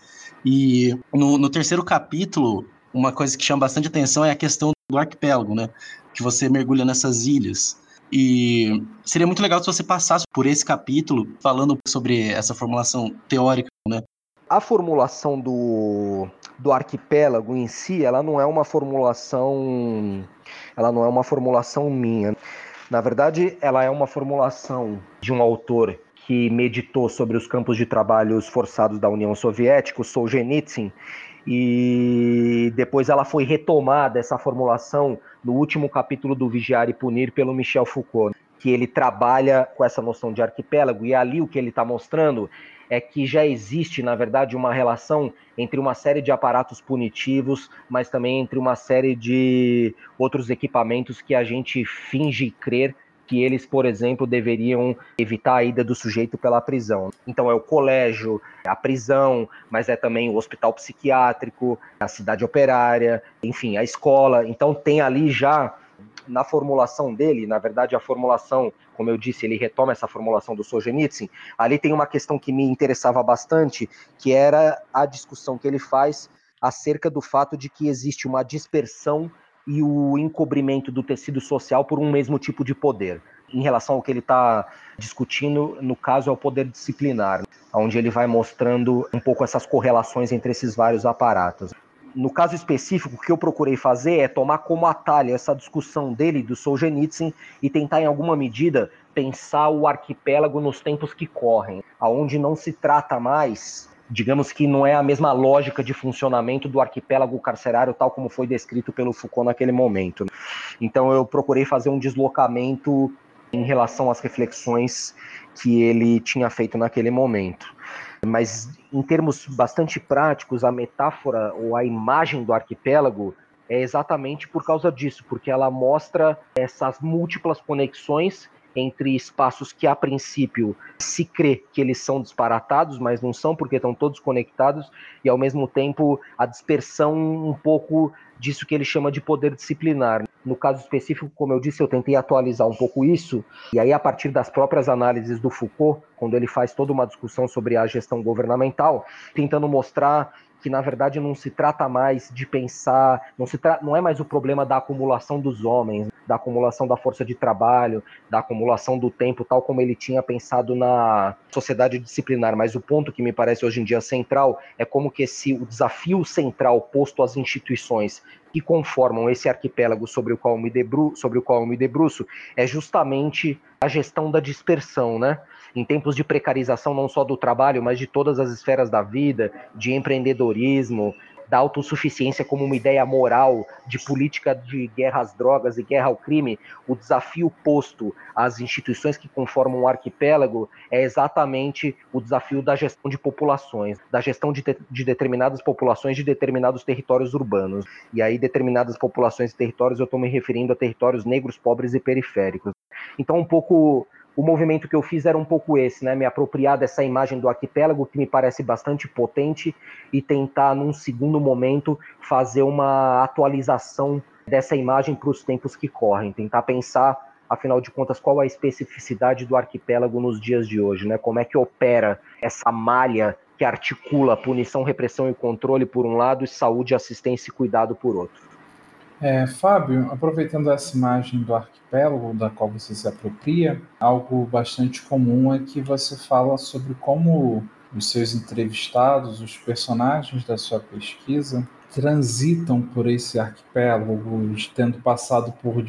E no, no terceiro capítulo, uma coisa que chama bastante atenção é a questão do arquipélago, né? Que você mergulha nessas ilhas. E seria muito legal se você passasse por esse capítulo falando sobre essa formulação teórica, né? a formulação do, do arquipélago em si, ela não é uma formulação, ela não é uma formulação minha. Na verdade, ela é uma formulação de um autor que meditou sobre os campos de trabalhos forçados da União Soviética, o Solzhenitsyn, e depois ela foi retomada essa formulação no último capítulo do Vigiar e Punir pelo Michel Foucault, que ele trabalha com essa noção de arquipélago. E ali o que ele está mostrando é que já existe, na verdade, uma relação entre uma série de aparatos punitivos, mas também entre uma série de outros equipamentos que a gente finge crer que eles, por exemplo, deveriam evitar a ida do sujeito pela prisão. Então é o colégio, a prisão, mas é também o hospital psiquiátrico, a cidade operária, enfim, a escola. Então tem ali já na formulação dele, na verdade a formulação, como eu disse, ele retoma essa formulação do Solzhenitsyn, ali tem uma questão que me interessava bastante, que era a discussão que ele faz acerca do fato de que existe uma dispersão e o encobrimento do tecido social por um mesmo tipo de poder. Em relação ao que ele está discutindo, no caso, é o poder disciplinar, onde ele vai mostrando um pouco essas correlações entre esses vários aparatos no caso específico, o que eu procurei fazer é tomar como atalho essa discussão dele, do Solzhenitsyn, e tentar, em alguma medida, pensar o arquipélago nos tempos que correm, aonde não se trata mais digamos que não é a mesma lógica de funcionamento do arquipélago carcerário tal como foi descrito pelo Foucault naquele momento. Então eu procurei fazer um deslocamento em relação às reflexões que ele tinha feito naquele momento. Mas em termos bastante práticos, a metáfora ou a imagem do arquipélago é exatamente por causa disso, porque ela mostra essas múltiplas conexões entre espaços que a princípio se crê que eles são disparatados, mas não são porque estão todos conectados, e ao mesmo tempo a dispersão um pouco disso que ele chama de poder disciplinar. No caso específico, como eu disse, eu tentei atualizar um pouco isso, e aí a partir das próprias análises do Foucault, quando ele faz toda uma discussão sobre a gestão governamental, tentando mostrar que na verdade não se trata mais de pensar, não, se tra não é mais o problema da acumulação dos homens, da acumulação da força de trabalho, da acumulação do tempo, tal como ele tinha pensado na sociedade disciplinar, mas o ponto que me parece hoje em dia central é como que esse o desafio central posto às instituições que conformam esse arquipélago sobre o qual me debru sobre o qual me debruço é justamente a gestão da dispersão, né? em tempos de precarização não só do trabalho, mas de todas as esferas da vida, de empreendedorismo, da autossuficiência como uma ideia moral de política de guerra às drogas e guerra ao crime, o desafio posto às instituições que conformam o arquipélago é exatamente o desafio da gestão de populações, da gestão de, de determinadas populações de determinados territórios urbanos. E aí, determinadas populações e territórios, eu estou me referindo a territórios negros, pobres e periféricos. Então, um pouco o movimento que eu fiz era um pouco esse, né? Me apropriar dessa imagem do arquipélago, que me parece bastante potente, e tentar, num segundo momento, fazer uma atualização dessa imagem para os tempos que correm. Tentar pensar, afinal de contas, qual a especificidade do arquipélago nos dias de hoje, né? Como é que opera essa malha que articula punição, repressão e controle por um lado e saúde, assistência e cuidado por outro. É, Fábio, aproveitando essa imagem do arquipélago da qual você se apropria, algo bastante comum é que você fala sobre como os seus entrevistados, os personagens da sua pesquisa, transitam por esse arquipélago, tendo passado por,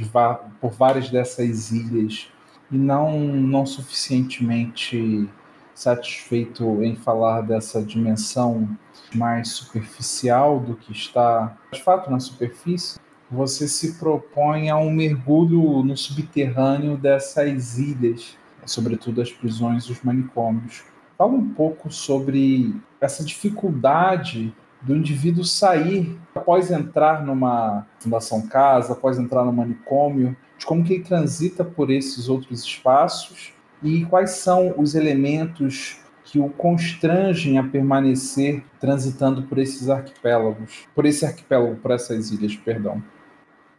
por várias dessas ilhas e não, não suficientemente satisfeito em falar dessa dimensão mais superficial do que está de fato na superfície, você se propõe a um mergulho no subterrâneo dessas ilhas, sobretudo as prisões e os manicômios. Fala um pouco sobre essa dificuldade do indivíduo sair após entrar numa fundação casa, após entrar no manicômio, de como que ele transita por esses outros espaços e quais são os elementos que o constrangem a permanecer transitando por esses arquipélagos, por esse arquipélago, por essas ilhas, perdão.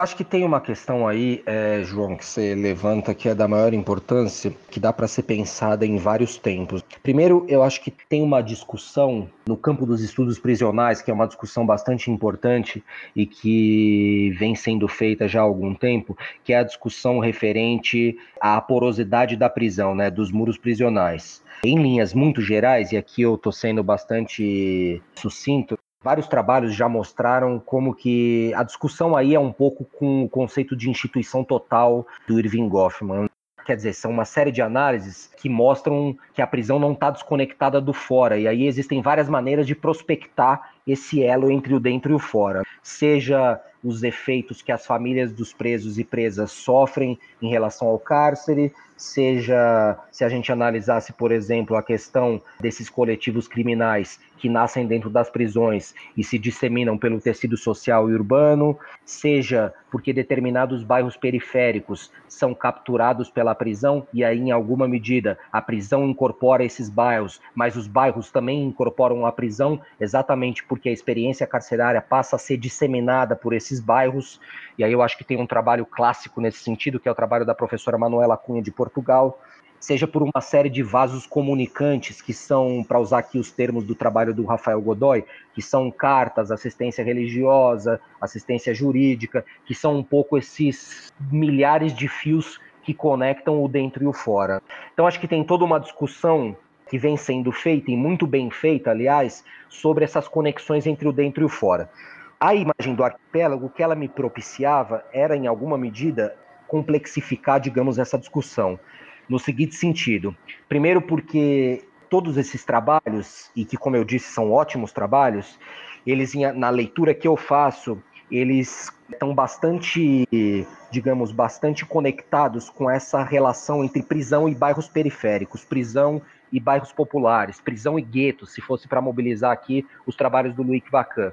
Acho que tem uma questão aí, é, João, que você levanta que é da maior importância, que dá para ser pensada em vários tempos. Primeiro, eu acho que tem uma discussão no campo dos estudos prisionais, que é uma discussão bastante importante e que vem sendo feita já há algum tempo, que é a discussão referente à porosidade da prisão, né, dos muros prisionais. Em linhas muito gerais, e aqui eu estou sendo bastante sucinto, Vários trabalhos já mostraram como que a discussão aí é um pouco com o conceito de instituição total do Irving Goffman. Quer dizer, são uma série de análises que mostram que a prisão não está desconectada do fora. E aí existem várias maneiras de prospectar esse elo entre o dentro e o fora. Seja os efeitos que as famílias dos presos e presas sofrem em relação ao cárcere, seja se a gente analisasse, por exemplo, a questão desses coletivos criminais que nascem dentro das prisões e se disseminam pelo tecido social e urbano, seja porque determinados bairros periféricos são capturados pela prisão e aí, em alguma medida, a prisão incorpora esses bairros, mas os bairros também incorporam a prisão exatamente porque a experiência carcerária passa a ser disseminada por esses bairros. E aí eu acho que tem um trabalho clássico nesse sentido, que é o trabalho da professora Manuela Cunha de Portugal, seja por uma série de vasos comunicantes, que são, para usar aqui os termos do trabalho do Rafael Godoy, que são cartas, assistência religiosa, assistência jurídica, que são um pouco esses milhares de fios que conectam o dentro e o fora. Então, acho que tem toda uma discussão que vem sendo feita, e muito bem feita, aliás, sobre essas conexões entre o dentro e o fora. A imagem do arquipélago, o que ela me propiciava era, em alguma medida, complexificar, digamos, essa discussão no seguinte sentido. Primeiro, porque todos esses trabalhos, e que, como eu disse, são ótimos trabalhos, eles, na leitura que eu faço, eles estão bastante, digamos, bastante conectados com essa relação entre prisão e bairros periféricos, prisão e bairros populares, prisão e guetos, se fosse para mobilizar aqui os trabalhos do Luiz Vacan.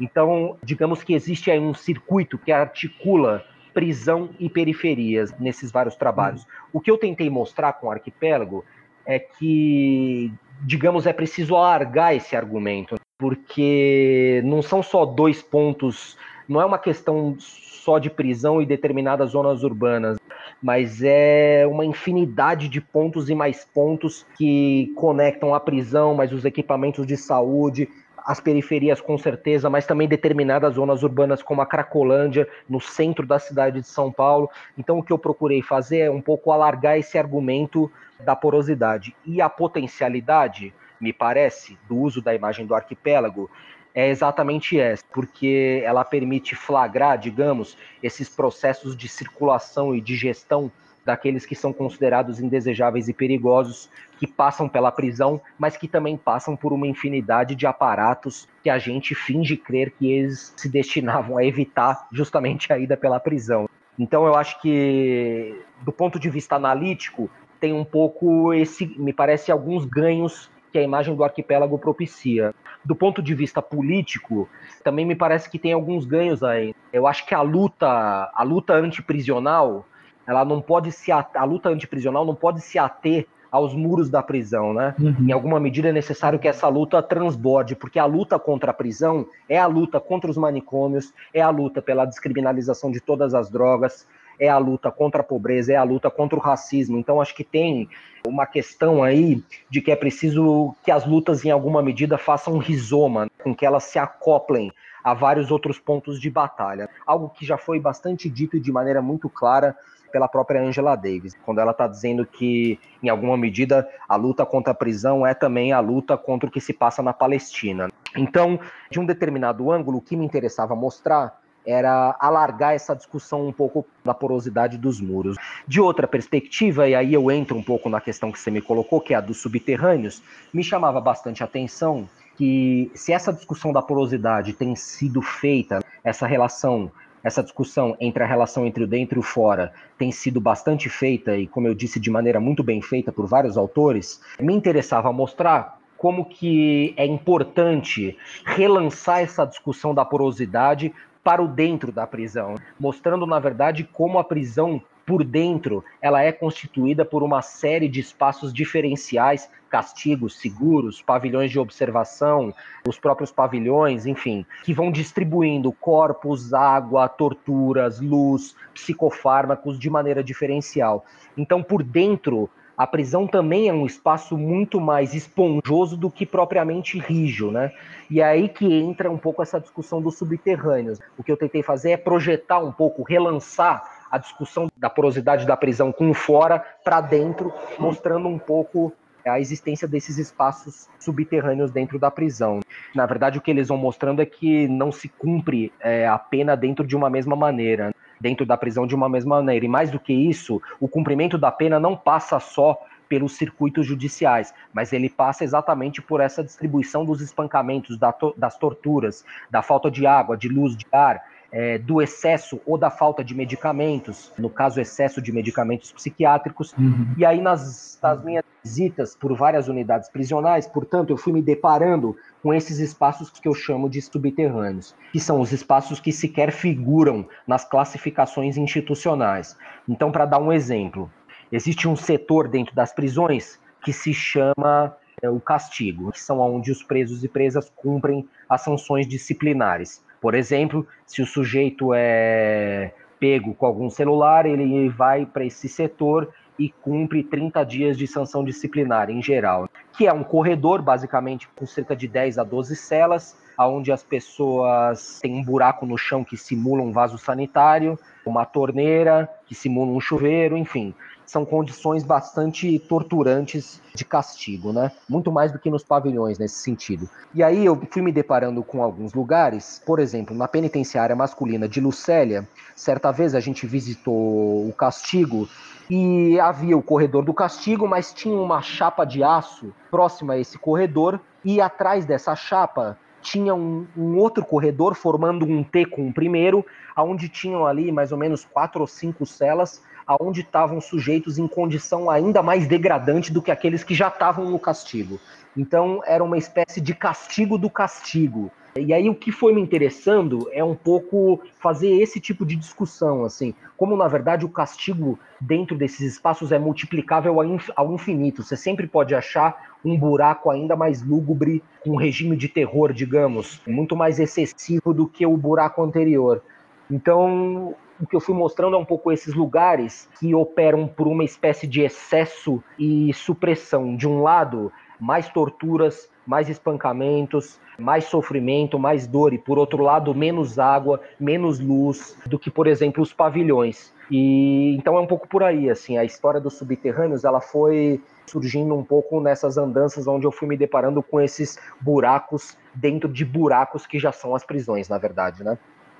Então, digamos que existe aí um circuito que articula prisão e periferias nesses vários trabalhos. O que eu tentei mostrar com o arquipélago é que, digamos, é preciso alargar esse argumento, porque não são só dois pontos não é uma questão só de prisão e determinadas zonas urbanas, mas é uma infinidade de pontos e mais pontos que conectam a prisão, mas os equipamentos de saúde, as periferias com certeza, mas também determinadas zonas urbanas como a Cracolândia, no centro da cidade de São Paulo. Então o que eu procurei fazer é um pouco alargar esse argumento da porosidade e a potencialidade, me parece, do uso da imagem do arquipélago é exatamente essa, porque ela permite flagrar, digamos, esses processos de circulação e de gestão daqueles que são considerados indesejáveis e perigosos, que passam pela prisão, mas que também passam por uma infinidade de aparatos que a gente finge crer que eles se destinavam a evitar justamente a ida pela prisão. Então eu acho que, do ponto de vista analítico, tem um pouco esse, me parece, alguns ganhos que a imagem do arquipélago propicia. Do ponto de vista político, também me parece que tem alguns ganhos aí. Eu acho que a luta, a luta antiprisional, ela não pode se a luta antiprisional não pode se ater aos muros da prisão, né? Uhum. Em alguma medida é necessário que essa luta transborde, porque a luta contra a prisão é a luta contra os manicômios, é a luta pela descriminalização de todas as drogas, é a luta contra a pobreza, é a luta contra o racismo. Então, acho que tem uma questão aí de que é preciso que as lutas, em alguma medida, façam um rizoma, com que elas se acoplem a vários outros pontos de batalha. Algo que já foi bastante dito de maneira muito clara pela própria Angela Davis, quando ela está dizendo que, em alguma medida, a luta contra a prisão é também a luta contra o que se passa na Palestina. Então, de um determinado ângulo, o que me interessava mostrar era alargar essa discussão um pouco da porosidade dos muros. De outra perspectiva, e aí eu entro um pouco na questão que você me colocou, que é a dos subterrâneos, me chamava bastante atenção que se essa discussão da porosidade tem sido feita, essa relação essa discussão entre a relação entre o dentro e o fora tem sido bastante feita e, como eu disse, de maneira muito bem feita por vários autores, me interessava mostrar como que é importante relançar essa discussão da porosidade para o dentro da prisão, mostrando na verdade como a prisão por dentro ela é constituída por uma série de espaços diferenciais, castigos, seguros, pavilhões de observação, os próprios pavilhões, enfim, que vão distribuindo corpos, água, torturas, luz, psicofármacos de maneira diferencial. Então, por dentro a prisão também é um espaço muito mais esponjoso do que propriamente rígido, né? E é aí que entra um pouco essa discussão dos subterrâneos. O que eu tentei fazer é projetar um pouco, relançar a discussão da porosidade da prisão com fora para dentro, mostrando um pouco a existência desses espaços subterrâneos dentro da prisão. Na verdade, o que eles vão mostrando é que não se cumpre é, a pena dentro de uma mesma maneira dentro da prisão de uma mesma maneira. E mais do que isso, o cumprimento da pena não passa só pelos circuitos judiciais, mas ele passa exatamente por essa distribuição dos espancamentos, das torturas, da falta de água, de luz, de ar, é, do excesso ou da falta de medicamentos, no caso, excesso de medicamentos psiquiátricos. Uhum. E aí, nas, nas minhas visitas por várias unidades prisionais, portanto, eu fui me deparando com esses espaços que eu chamo de subterrâneos, que são os espaços que sequer figuram nas classificações institucionais. Então, para dar um exemplo, existe um setor dentro das prisões que se chama é, o castigo, que são onde os presos e presas cumprem as sanções disciplinares. Por exemplo, se o sujeito é pego com algum celular, ele vai para esse setor e cumpre 30 dias de sanção disciplinar em geral, que é um corredor, basicamente, com cerca de 10 a 12 celas, onde as pessoas têm um buraco no chão que simula um vaso sanitário, uma torneira que simula um chuveiro, enfim são condições bastante torturantes de castigo, né? Muito mais do que nos pavilhões nesse sentido. E aí eu fui me deparando com alguns lugares, por exemplo, na penitenciária masculina de Lucélia, certa vez a gente visitou o castigo e havia o corredor do castigo, mas tinha uma chapa de aço próxima a esse corredor e atrás dessa chapa tinha um, um, outro corredor formando um T com o primeiro, aonde tinham ali mais ou menos quatro ou cinco celas aonde estavam sujeitos em condição ainda mais degradante do que aqueles que já estavam no castigo. Então era uma espécie de castigo do castigo. E aí o que foi me interessando é um pouco fazer esse tipo de discussão, assim, como na verdade o castigo dentro desses espaços é multiplicável ao infinito. Você sempre pode achar um buraco ainda mais lúgubre, um regime de terror, digamos, muito mais excessivo do que o buraco anterior. Então, o que eu fui mostrando é um pouco esses lugares que operam por uma espécie de excesso e supressão. De um lado, mais torturas, mais espancamentos, mais sofrimento, mais dor, e por outro lado, menos água, menos luz do que, por exemplo, os pavilhões. E então é um pouco por aí, assim, a história dos subterrâneos, ela foi surgindo um pouco nessas andanças onde eu fui me deparando com esses buracos dentro de buracos que já são as prisões, na verdade, né?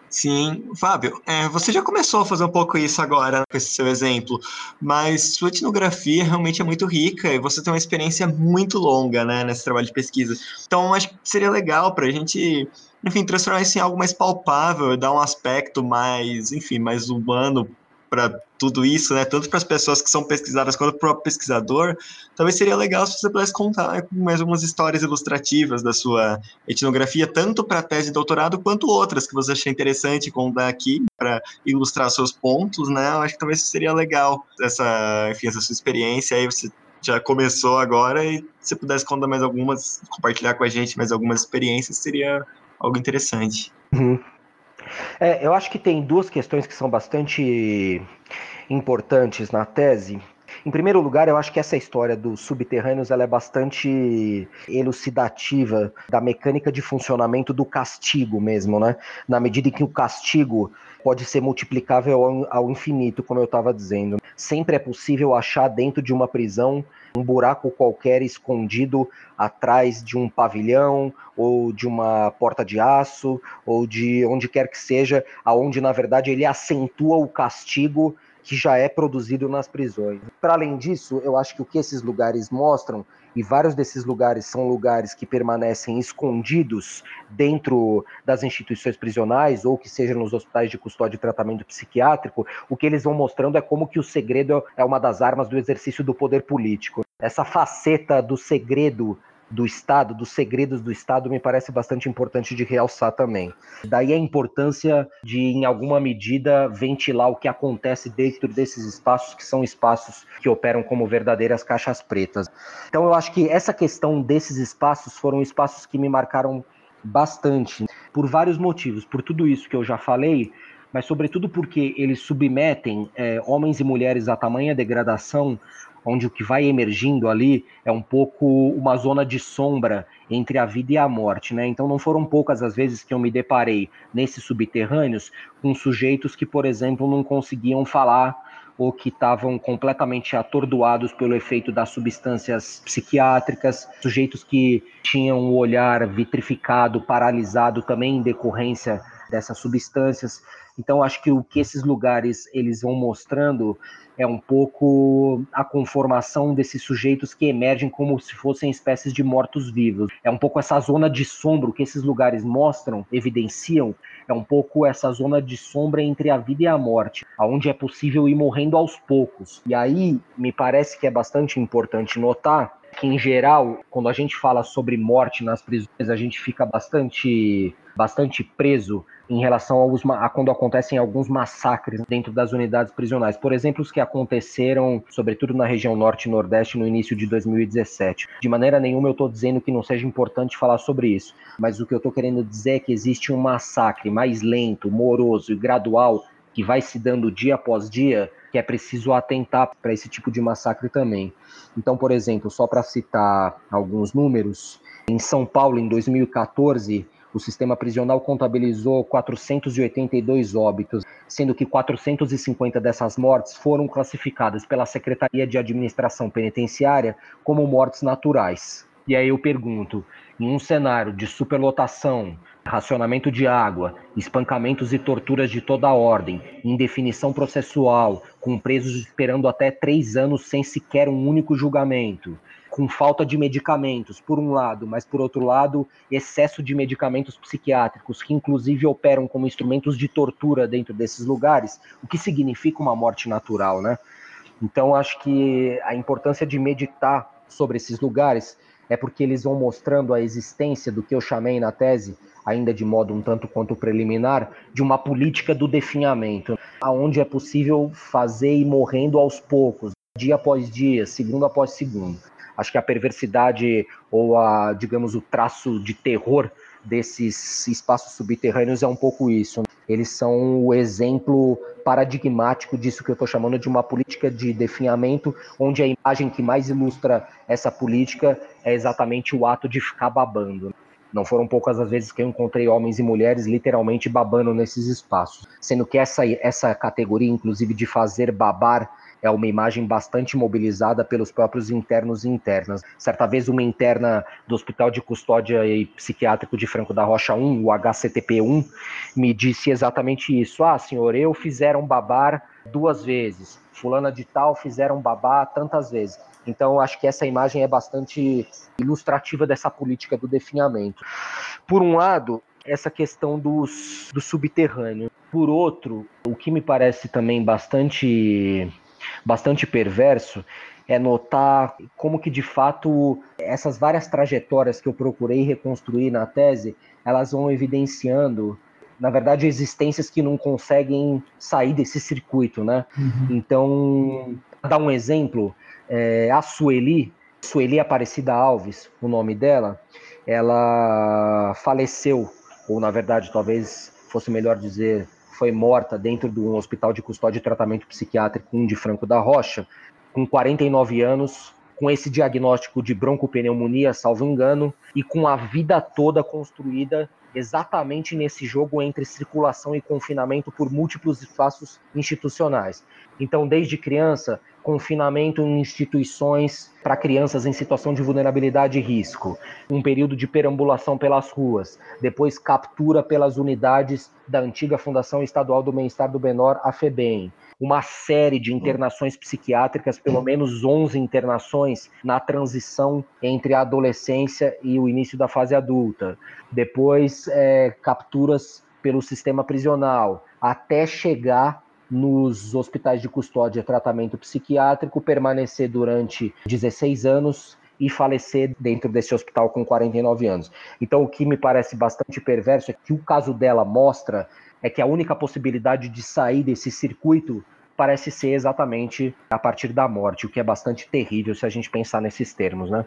Sim, Fábio, é, você já começou a fazer um pouco isso agora com esse seu exemplo, mas sua etnografia realmente é muito rica e você tem uma experiência muito longa né, nesse trabalho de pesquisa. Então, acho que seria legal para a gente, enfim, transformar isso em algo mais palpável, dar um aspecto mais, enfim, mais humano para tudo isso, né? Tanto para as pessoas que são pesquisadas quanto para o próprio pesquisador, talvez seria legal se você pudesse contar mais algumas histórias ilustrativas da sua etnografia, tanto para a tese de doutorado quanto outras que você achar interessante contar aqui para ilustrar seus pontos, né? Eu acho que talvez seria legal essa, enfim, essa sua experiência aí você já começou agora e se pudesse contar mais algumas, compartilhar com a gente mais algumas experiências, seria algo interessante. Uhum. É, eu acho que tem duas questões que são bastante importantes na tese. Em primeiro lugar, eu acho que essa história dos subterrâneos ela é bastante elucidativa da mecânica de funcionamento do castigo mesmo, né? Na medida em que o castigo pode ser multiplicável ao, ao infinito, como eu estava dizendo. Sempre é possível achar dentro de uma prisão um buraco qualquer escondido atrás de um pavilhão ou de uma porta de aço ou de onde quer que seja, aonde na verdade ele acentua o castigo que já é produzido nas prisões. Para além disso, eu acho que o que esses lugares mostram, e vários desses lugares são lugares que permanecem escondidos dentro das instituições prisionais ou que seja nos hospitais de custódia e tratamento psiquiátrico, o que eles vão mostrando é como que o segredo é uma das armas do exercício do poder político. Essa faceta do segredo do Estado, dos segredos do Estado, me parece bastante importante de realçar também. Daí a importância de, em alguma medida, ventilar o que acontece dentro desses espaços, que são espaços que operam como verdadeiras caixas pretas. Então, eu acho que essa questão desses espaços foram espaços que me marcaram bastante, por vários motivos. Por tudo isso que eu já falei, mas sobretudo porque eles submetem é, homens e mulheres a tamanha degradação onde o que vai emergindo ali é um pouco uma zona de sombra entre a vida e a morte, né? Então não foram poucas as vezes que eu me deparei nesses subterrâneos com sujeitos que, por exemplo, não conseguiam falar ou que estavam completamente atordoados pelo efeito das substâncias psiquiátricas, sujeitos que tinham o olhar vitrificado, paralisado também em decorrência dessas substâncias. Então acho que o que esses lugares eles vão mostrando é um pouco a conformação desses sujeitos que emergem como se fossem espécies de mortos-vivos. É um pouco essa zona de sombra que esses lugares mostram, evidenciam, é um pouco essa zona de sombra entre a vida e a morte, aonde é possível ir morrendo aos poucos. E aí me parece que é bastante importante notar que em geral, quando a gente fala sobre morte nas prisões, a gente fica bastante bastante preso em relação aos, a quando acontecem alguns massacres dentro das unidades prisionais. Por exemplo, os que aconteceram, sobretudo na região norte e nordeste, no início de 2017. De maneira nenhuma eu estou dizendo que não seja importante falar sobre isso, mas o que eu estou querendo dizer é que existe um massacre mais lento, moroso e gradual que vai se dando dia após dia, que é preciso atentar para esse tipo de massacre também. Então, por exemplo, só para citar alguns números, em São Paulo, em 2014, o sistema prisional contabilizou 482 óbitos, sendo que 450 dessas mortes foram classificadas pela Secretaria de Administração Penitenciária como mortes naturais. E aí eu pergunto, em um cenário de superlotação, racionamento de água, espancamentos e torturas de toda ordem, indefinição processual, com presos esperando até três anos sem sequer um único julgamento, com falta de medicamentos, por um lado, mas por outro lado, excesso de medicamentos psiquiátricos, que inclusive operam como instrumentos de tortura dentro desses lugares, o que significa uma morte natural, né? Então, acho que a importância de meditar sobre esses lugares é porque eles vão mostrando a existência do que eu chamei na tese, ainda de modo um tanto quanto preliminar, de uma política do definhamento, aonde é possível fazer ir morrendo aos poucos, dia após dia, segundo após segundo. Acho que a perversidade ou a, digamos, o traço de terror desses espaços subterrâneos é um pouco isso. Eles são o exemplo paradigmático disso que eu estou chamando de uma política de definhamento, onde a imagem que mais ilustra essa política é exatamente o ato de ficar babando. Não foram poucas as vezes que eu encontrei homens e mulheres literalmente babando nesses espaços. Sendo que essa, essa categoria, inclusive, de fazer babar é uma imagem bastante mobilizada pelos próprios internos e internas. Certa vez, uma interna do Hospital de Custódia e Psiquiátrico de Franco da Rocha 1, o HCTP1, me disse exatamente isso. Ah, senhor, eu fizeram babar duas vezes. Fulana de tal fizeram babar tantas vezes. Então, acho que essa imagem é bastante ilustrativa dessa política do definhamento. Por um lado, essa questão dos, do subterrâneo. Por outro, o que me parece também bastante bastante perverso é notar como que de fato essas várias trajetórias que eu procurei reconstruir na tese, elas vão evidenciando, na verdade, existências que não conseguem sair desse circuito, né? Uhum. Então, dar um exemplo, é, a Sueli, Sueli Aparecida Alves, o nome dela, ela faleceu, ou na verdade, talvez fosse melhor dizer, foi morta dentro de um hospital de custódia e tratamento psiquiátrico, um de Franco da Rocha, com 49 anos, com esse diagnóstico de broncopneumonia, salvo engano, e com a vida toda construída exatamente nesse jogo entre circulação e confinamento por múltiplos espaços institucionais. Então, desde criança, confinamento em instituições para crianças em situação de vulnerabilidade e risco, um período de perambulação pelas ruas, depois captura pelas unidades da antiga Fundação Estadual do Bem-Estar do Benor, a FEBEM, uma série de internações psiquiátricas, pelo menos 11 internações na transição entre a adolescência e o início da fase adulta. Depois, é, capturas pelo sistema prisional, até chegar nos hospitais de custódia e tratamento psiquiátrico, permanecer durante 16 anos e falecer dentro desse hospital com 49 anos. Então, o que me parece bastante perverso é que o caso dela mostra é que a única possibilidade de sair desse circuito parece ser exatamente a partir da morte, o que é bastante terrível se a gente pensar nesses termos, né?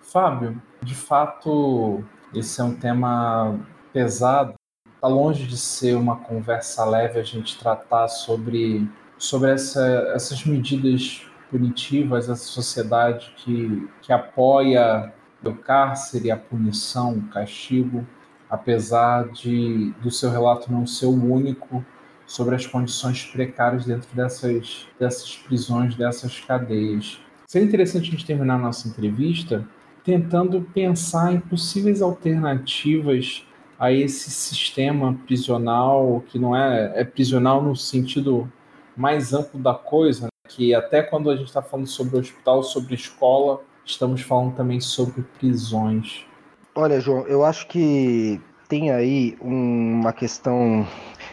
Fábio, de fato, esse é um tema pesado Está longe de ser uma conversa leve a gente tratar sobre, sobre essa, essas medidas punitivas, essa sociedade que, que apoia o cárcere, a punição, o castigo, apesar de do seu relato não ser o único sobre as condições precárias dentro dessas, dessas prisões, dessas cadeias. Seria interessante a gente terminar a nossa entrevista tentando pensar em possíveis alternativas a esse sistema prisional que não é, é prisional no sentido mais amplo da coisa, né? que até quando a gente está falando sobre hospital, sobre escola, estamos falando também sobre prisões. Olha, João, eu acho que tem aí uma questão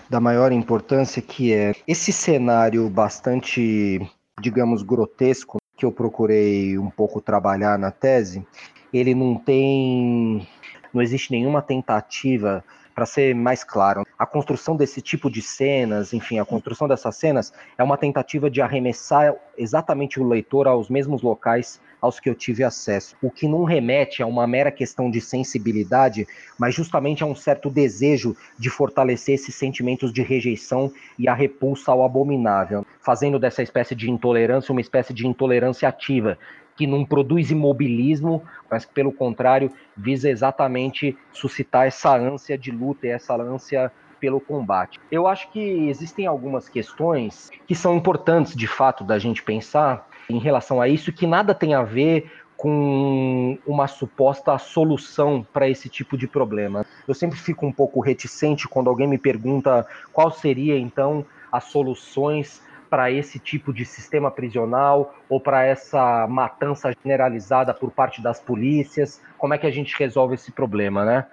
da maior importância que é esse cenário bastante, digamos, grotesco que eu procurei um pouco trabalhar na tese, ele não tem não existe nenhuma tentativa para ser mais claro, a construção desse tipo de cenas, enfim, a construção dessas cenas é uma tentativa de arremessar exatamente o leitor aos mesmos locais aos que eu tive acesso, o que não remete a uma mera questão de sensibilidade, mas justamente a um certo desejo de fortalecer esses sentimentos de rejeição e a repulsa ao abominável, fazendo dessa espécie de intolerância uma espécie de intolerância ativa, que não produz imobilismo, mas que, pelo contrário, visa exatamente suscitar essa ânsia de luta e essa ânsia pelo combate. Eu acho que existem algumas questões que são importantes, de fato, da gente pensar em relação a isso, que nada tem a ver com uma suposta solução para esse tipo de problema. Eu sempre fico um pouco reticente quando alguém me pergunta qual seria então as soluções para esse tipo de sistema prisional ou para essa matança generalizada por parte das polícias? Como é que a gente resolve esse problema, né?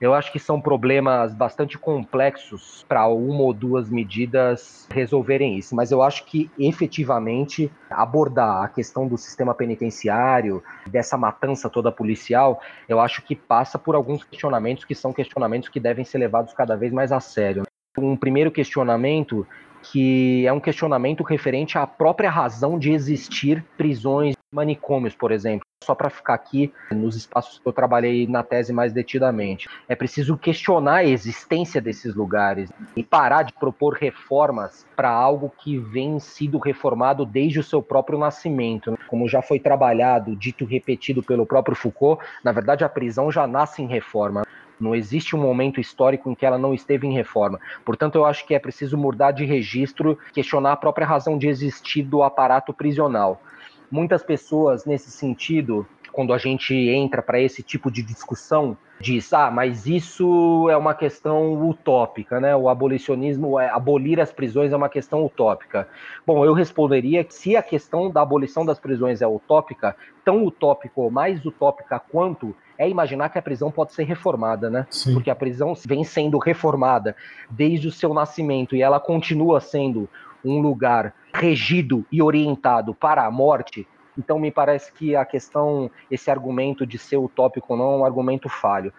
Eu acho que são problemas bastante complexos para uma ou duas medidas resolverem isso, mas eu acho que efetivamente abordar a questão do sistema penitenciário, dessa matança toda policial, eu acho que passa por alguns questionamentos que são questionamentos que devem ser levados cada vez mais a sério. Um primeiro questionamento que é um questionamento referente à própria razão de existir prisões manicômios, por exemplo. Só para ficar aqui nos espaços que eu trabalhei na tese mais detidamente. É preciso questionar a existência desses lugares e parar de propor reformas para algo que vem sido reformado desde o seu próprio nascimento. Como já foi trabalhado, dito e repetido pelo próprio Foucault, na verdade a prisão já nasce em reforma. Não existe um momento histórico em que ela não esteve em reforma. Portanto, eu acho que é preciso mudar de registro, questionar a própria razão de existir do aparato prisional. Muitas pessoas, nesse sentido, quando a gente entra para esse tipo de discussão, diz: ah, mas isso é uma questão utópica, né? O abolicionismo, é, abolir as prisões é uma questão utópica. Bom, eu responderia que se a questão da abolição das prisões é utópica, tão utópico ou mais utópica quanto é imaginar que a prisão pode ser reformada, né? Sim. Porque a prisão vem sendo reformada desde o seu nascimento e ela continua sendo um lugar regido e orientado para a morte, então me parece que a questão, esse argumento de ser utópico ou não é um argumento falho.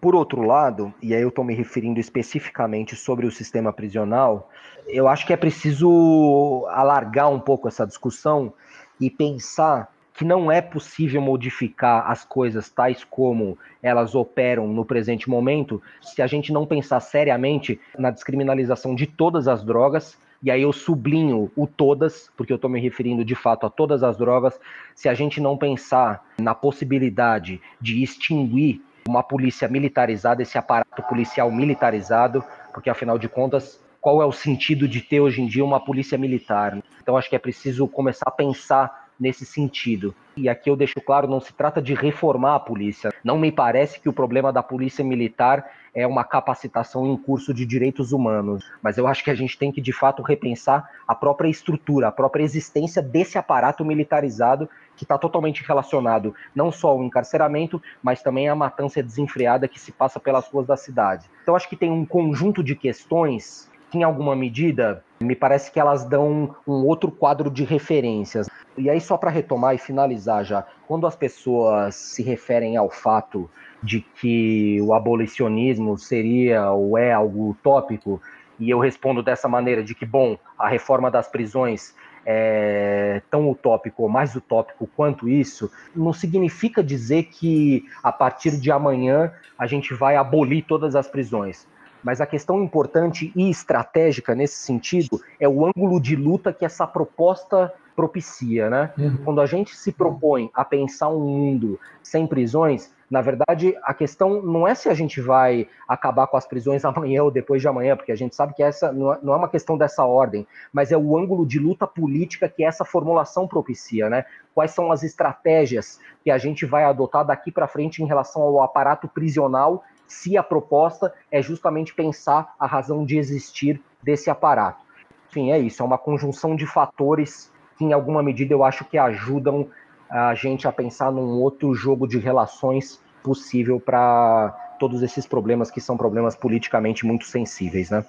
Por outro lado, e aí eu estou me referindo especificamente sobre o sistema prisional, eu acho que é preciso alargar um pouco essa discussão e pensar que não é possível modificar as coisas tais como elas operam no presente momento se a gente não pensar seriamente na descriminalização de todas as drogas e aí eu sublinho o todas, porque eu estou me referindo de fato a todas as drogas, se a gente não pensar na possibilidade de extinguir uma polícia militarizada, esse aparato policial militarizado, porque afinal de contas, qual é o sentido de ter hoje em dia uma polícia militar? Então acho que é preciso começar a pensar nesse sentido. E aqui eu deixo claro, não se trata de reformar a polícia. Não me parece que o problema da polícia militar é uma capacitação em curso de direitos humanos, mas eu acho que a gente tem que de fato repensar a própria estrutura, a própria existência desse aparato militarizado que está totalmente relacionado não só ao encarceramento, mas também à matança desenfreada que se passa pelas ruas da cidade. Então acho que tem um conjunto de questões que, em alguma medida, me parece que elas dão um outro quadro de referências. E aí, só para retomar e finalizar já, quando as pessoas se referem ao fato de que o abolicionismo seria ou é algo utópico, e eu respondo dessa maneira, de que, bom, a reforma das prisões é tão utópico ou mais utópico quanto isso, não significa dizer que a partir de amanhã a gente vai abolir todas as prisões. Mas a questão importante e estratégica nesse sentido é o ângulo de luta que essa proposta propicia, né? Uhum. Quando a gente se propõe a pensar um mundo sem prisões, na verdade, a questão não é se a gente vai acabar com as prisões (laughs) amanhã ou depois de amanhã, porque a gente sabe que essa não é, é uma questão dessa ordem, mas é o ângulo de luta política que essa formulação propicia, né? Quais são as estratégias que a gente vai adotar daqui para frente em relação ao aparato prisional, se a proposta é justamente pensar a razão de existir desse aparato. Enfim, é isso, é uma conjunção de fatores que em alguma medida eu acho que ajudam a gente a pensar num outro jogo de relações possível para todos esses problemas que são problemas politicamente muito sensíveis, né?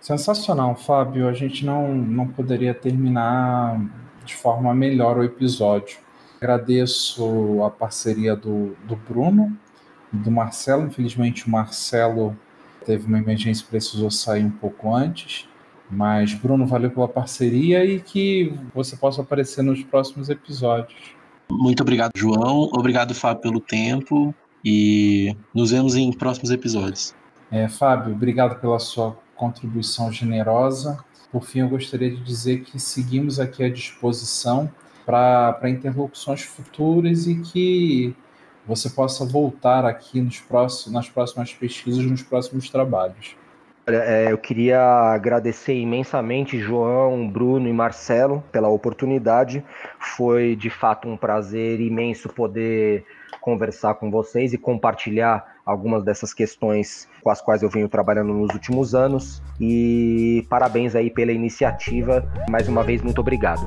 Sensacional, Fábio. A gente não, não poderia terminar de forma melhor o episódio. Agradeço a parceria do, do Bruno do Marcelo. Infelizmente, o Marcelo teve uma emergência e precisou sair um pouco antes. Mas, Bruno, valeu pela parceria e que você possa aparecer nos próximos episódios. Muito obrigado, João. Obrigado, Fábio, pelo tempo. E nos vemos em próximos episódios. É, Fábio, obrigado pela sua contribuição generosa. Por fim, eu gostaria de dizer que seguimos aqui à disposição para interlocuções futuras e que você possa voltar aqui nos próximos, nas próximas pesquisas, nos próximos trabalhos. É, eu queria agradecer imensamente João, Bruno e Marcelo pela oportunidade. Foi de fato um prazer imenso poder conversar com vocês e compartilhar algumas dessas questões com as quais eu venho trabalhando nos últimos anos. E parabéns aí pela iniciativa. Mais uma vez, muito obrigado.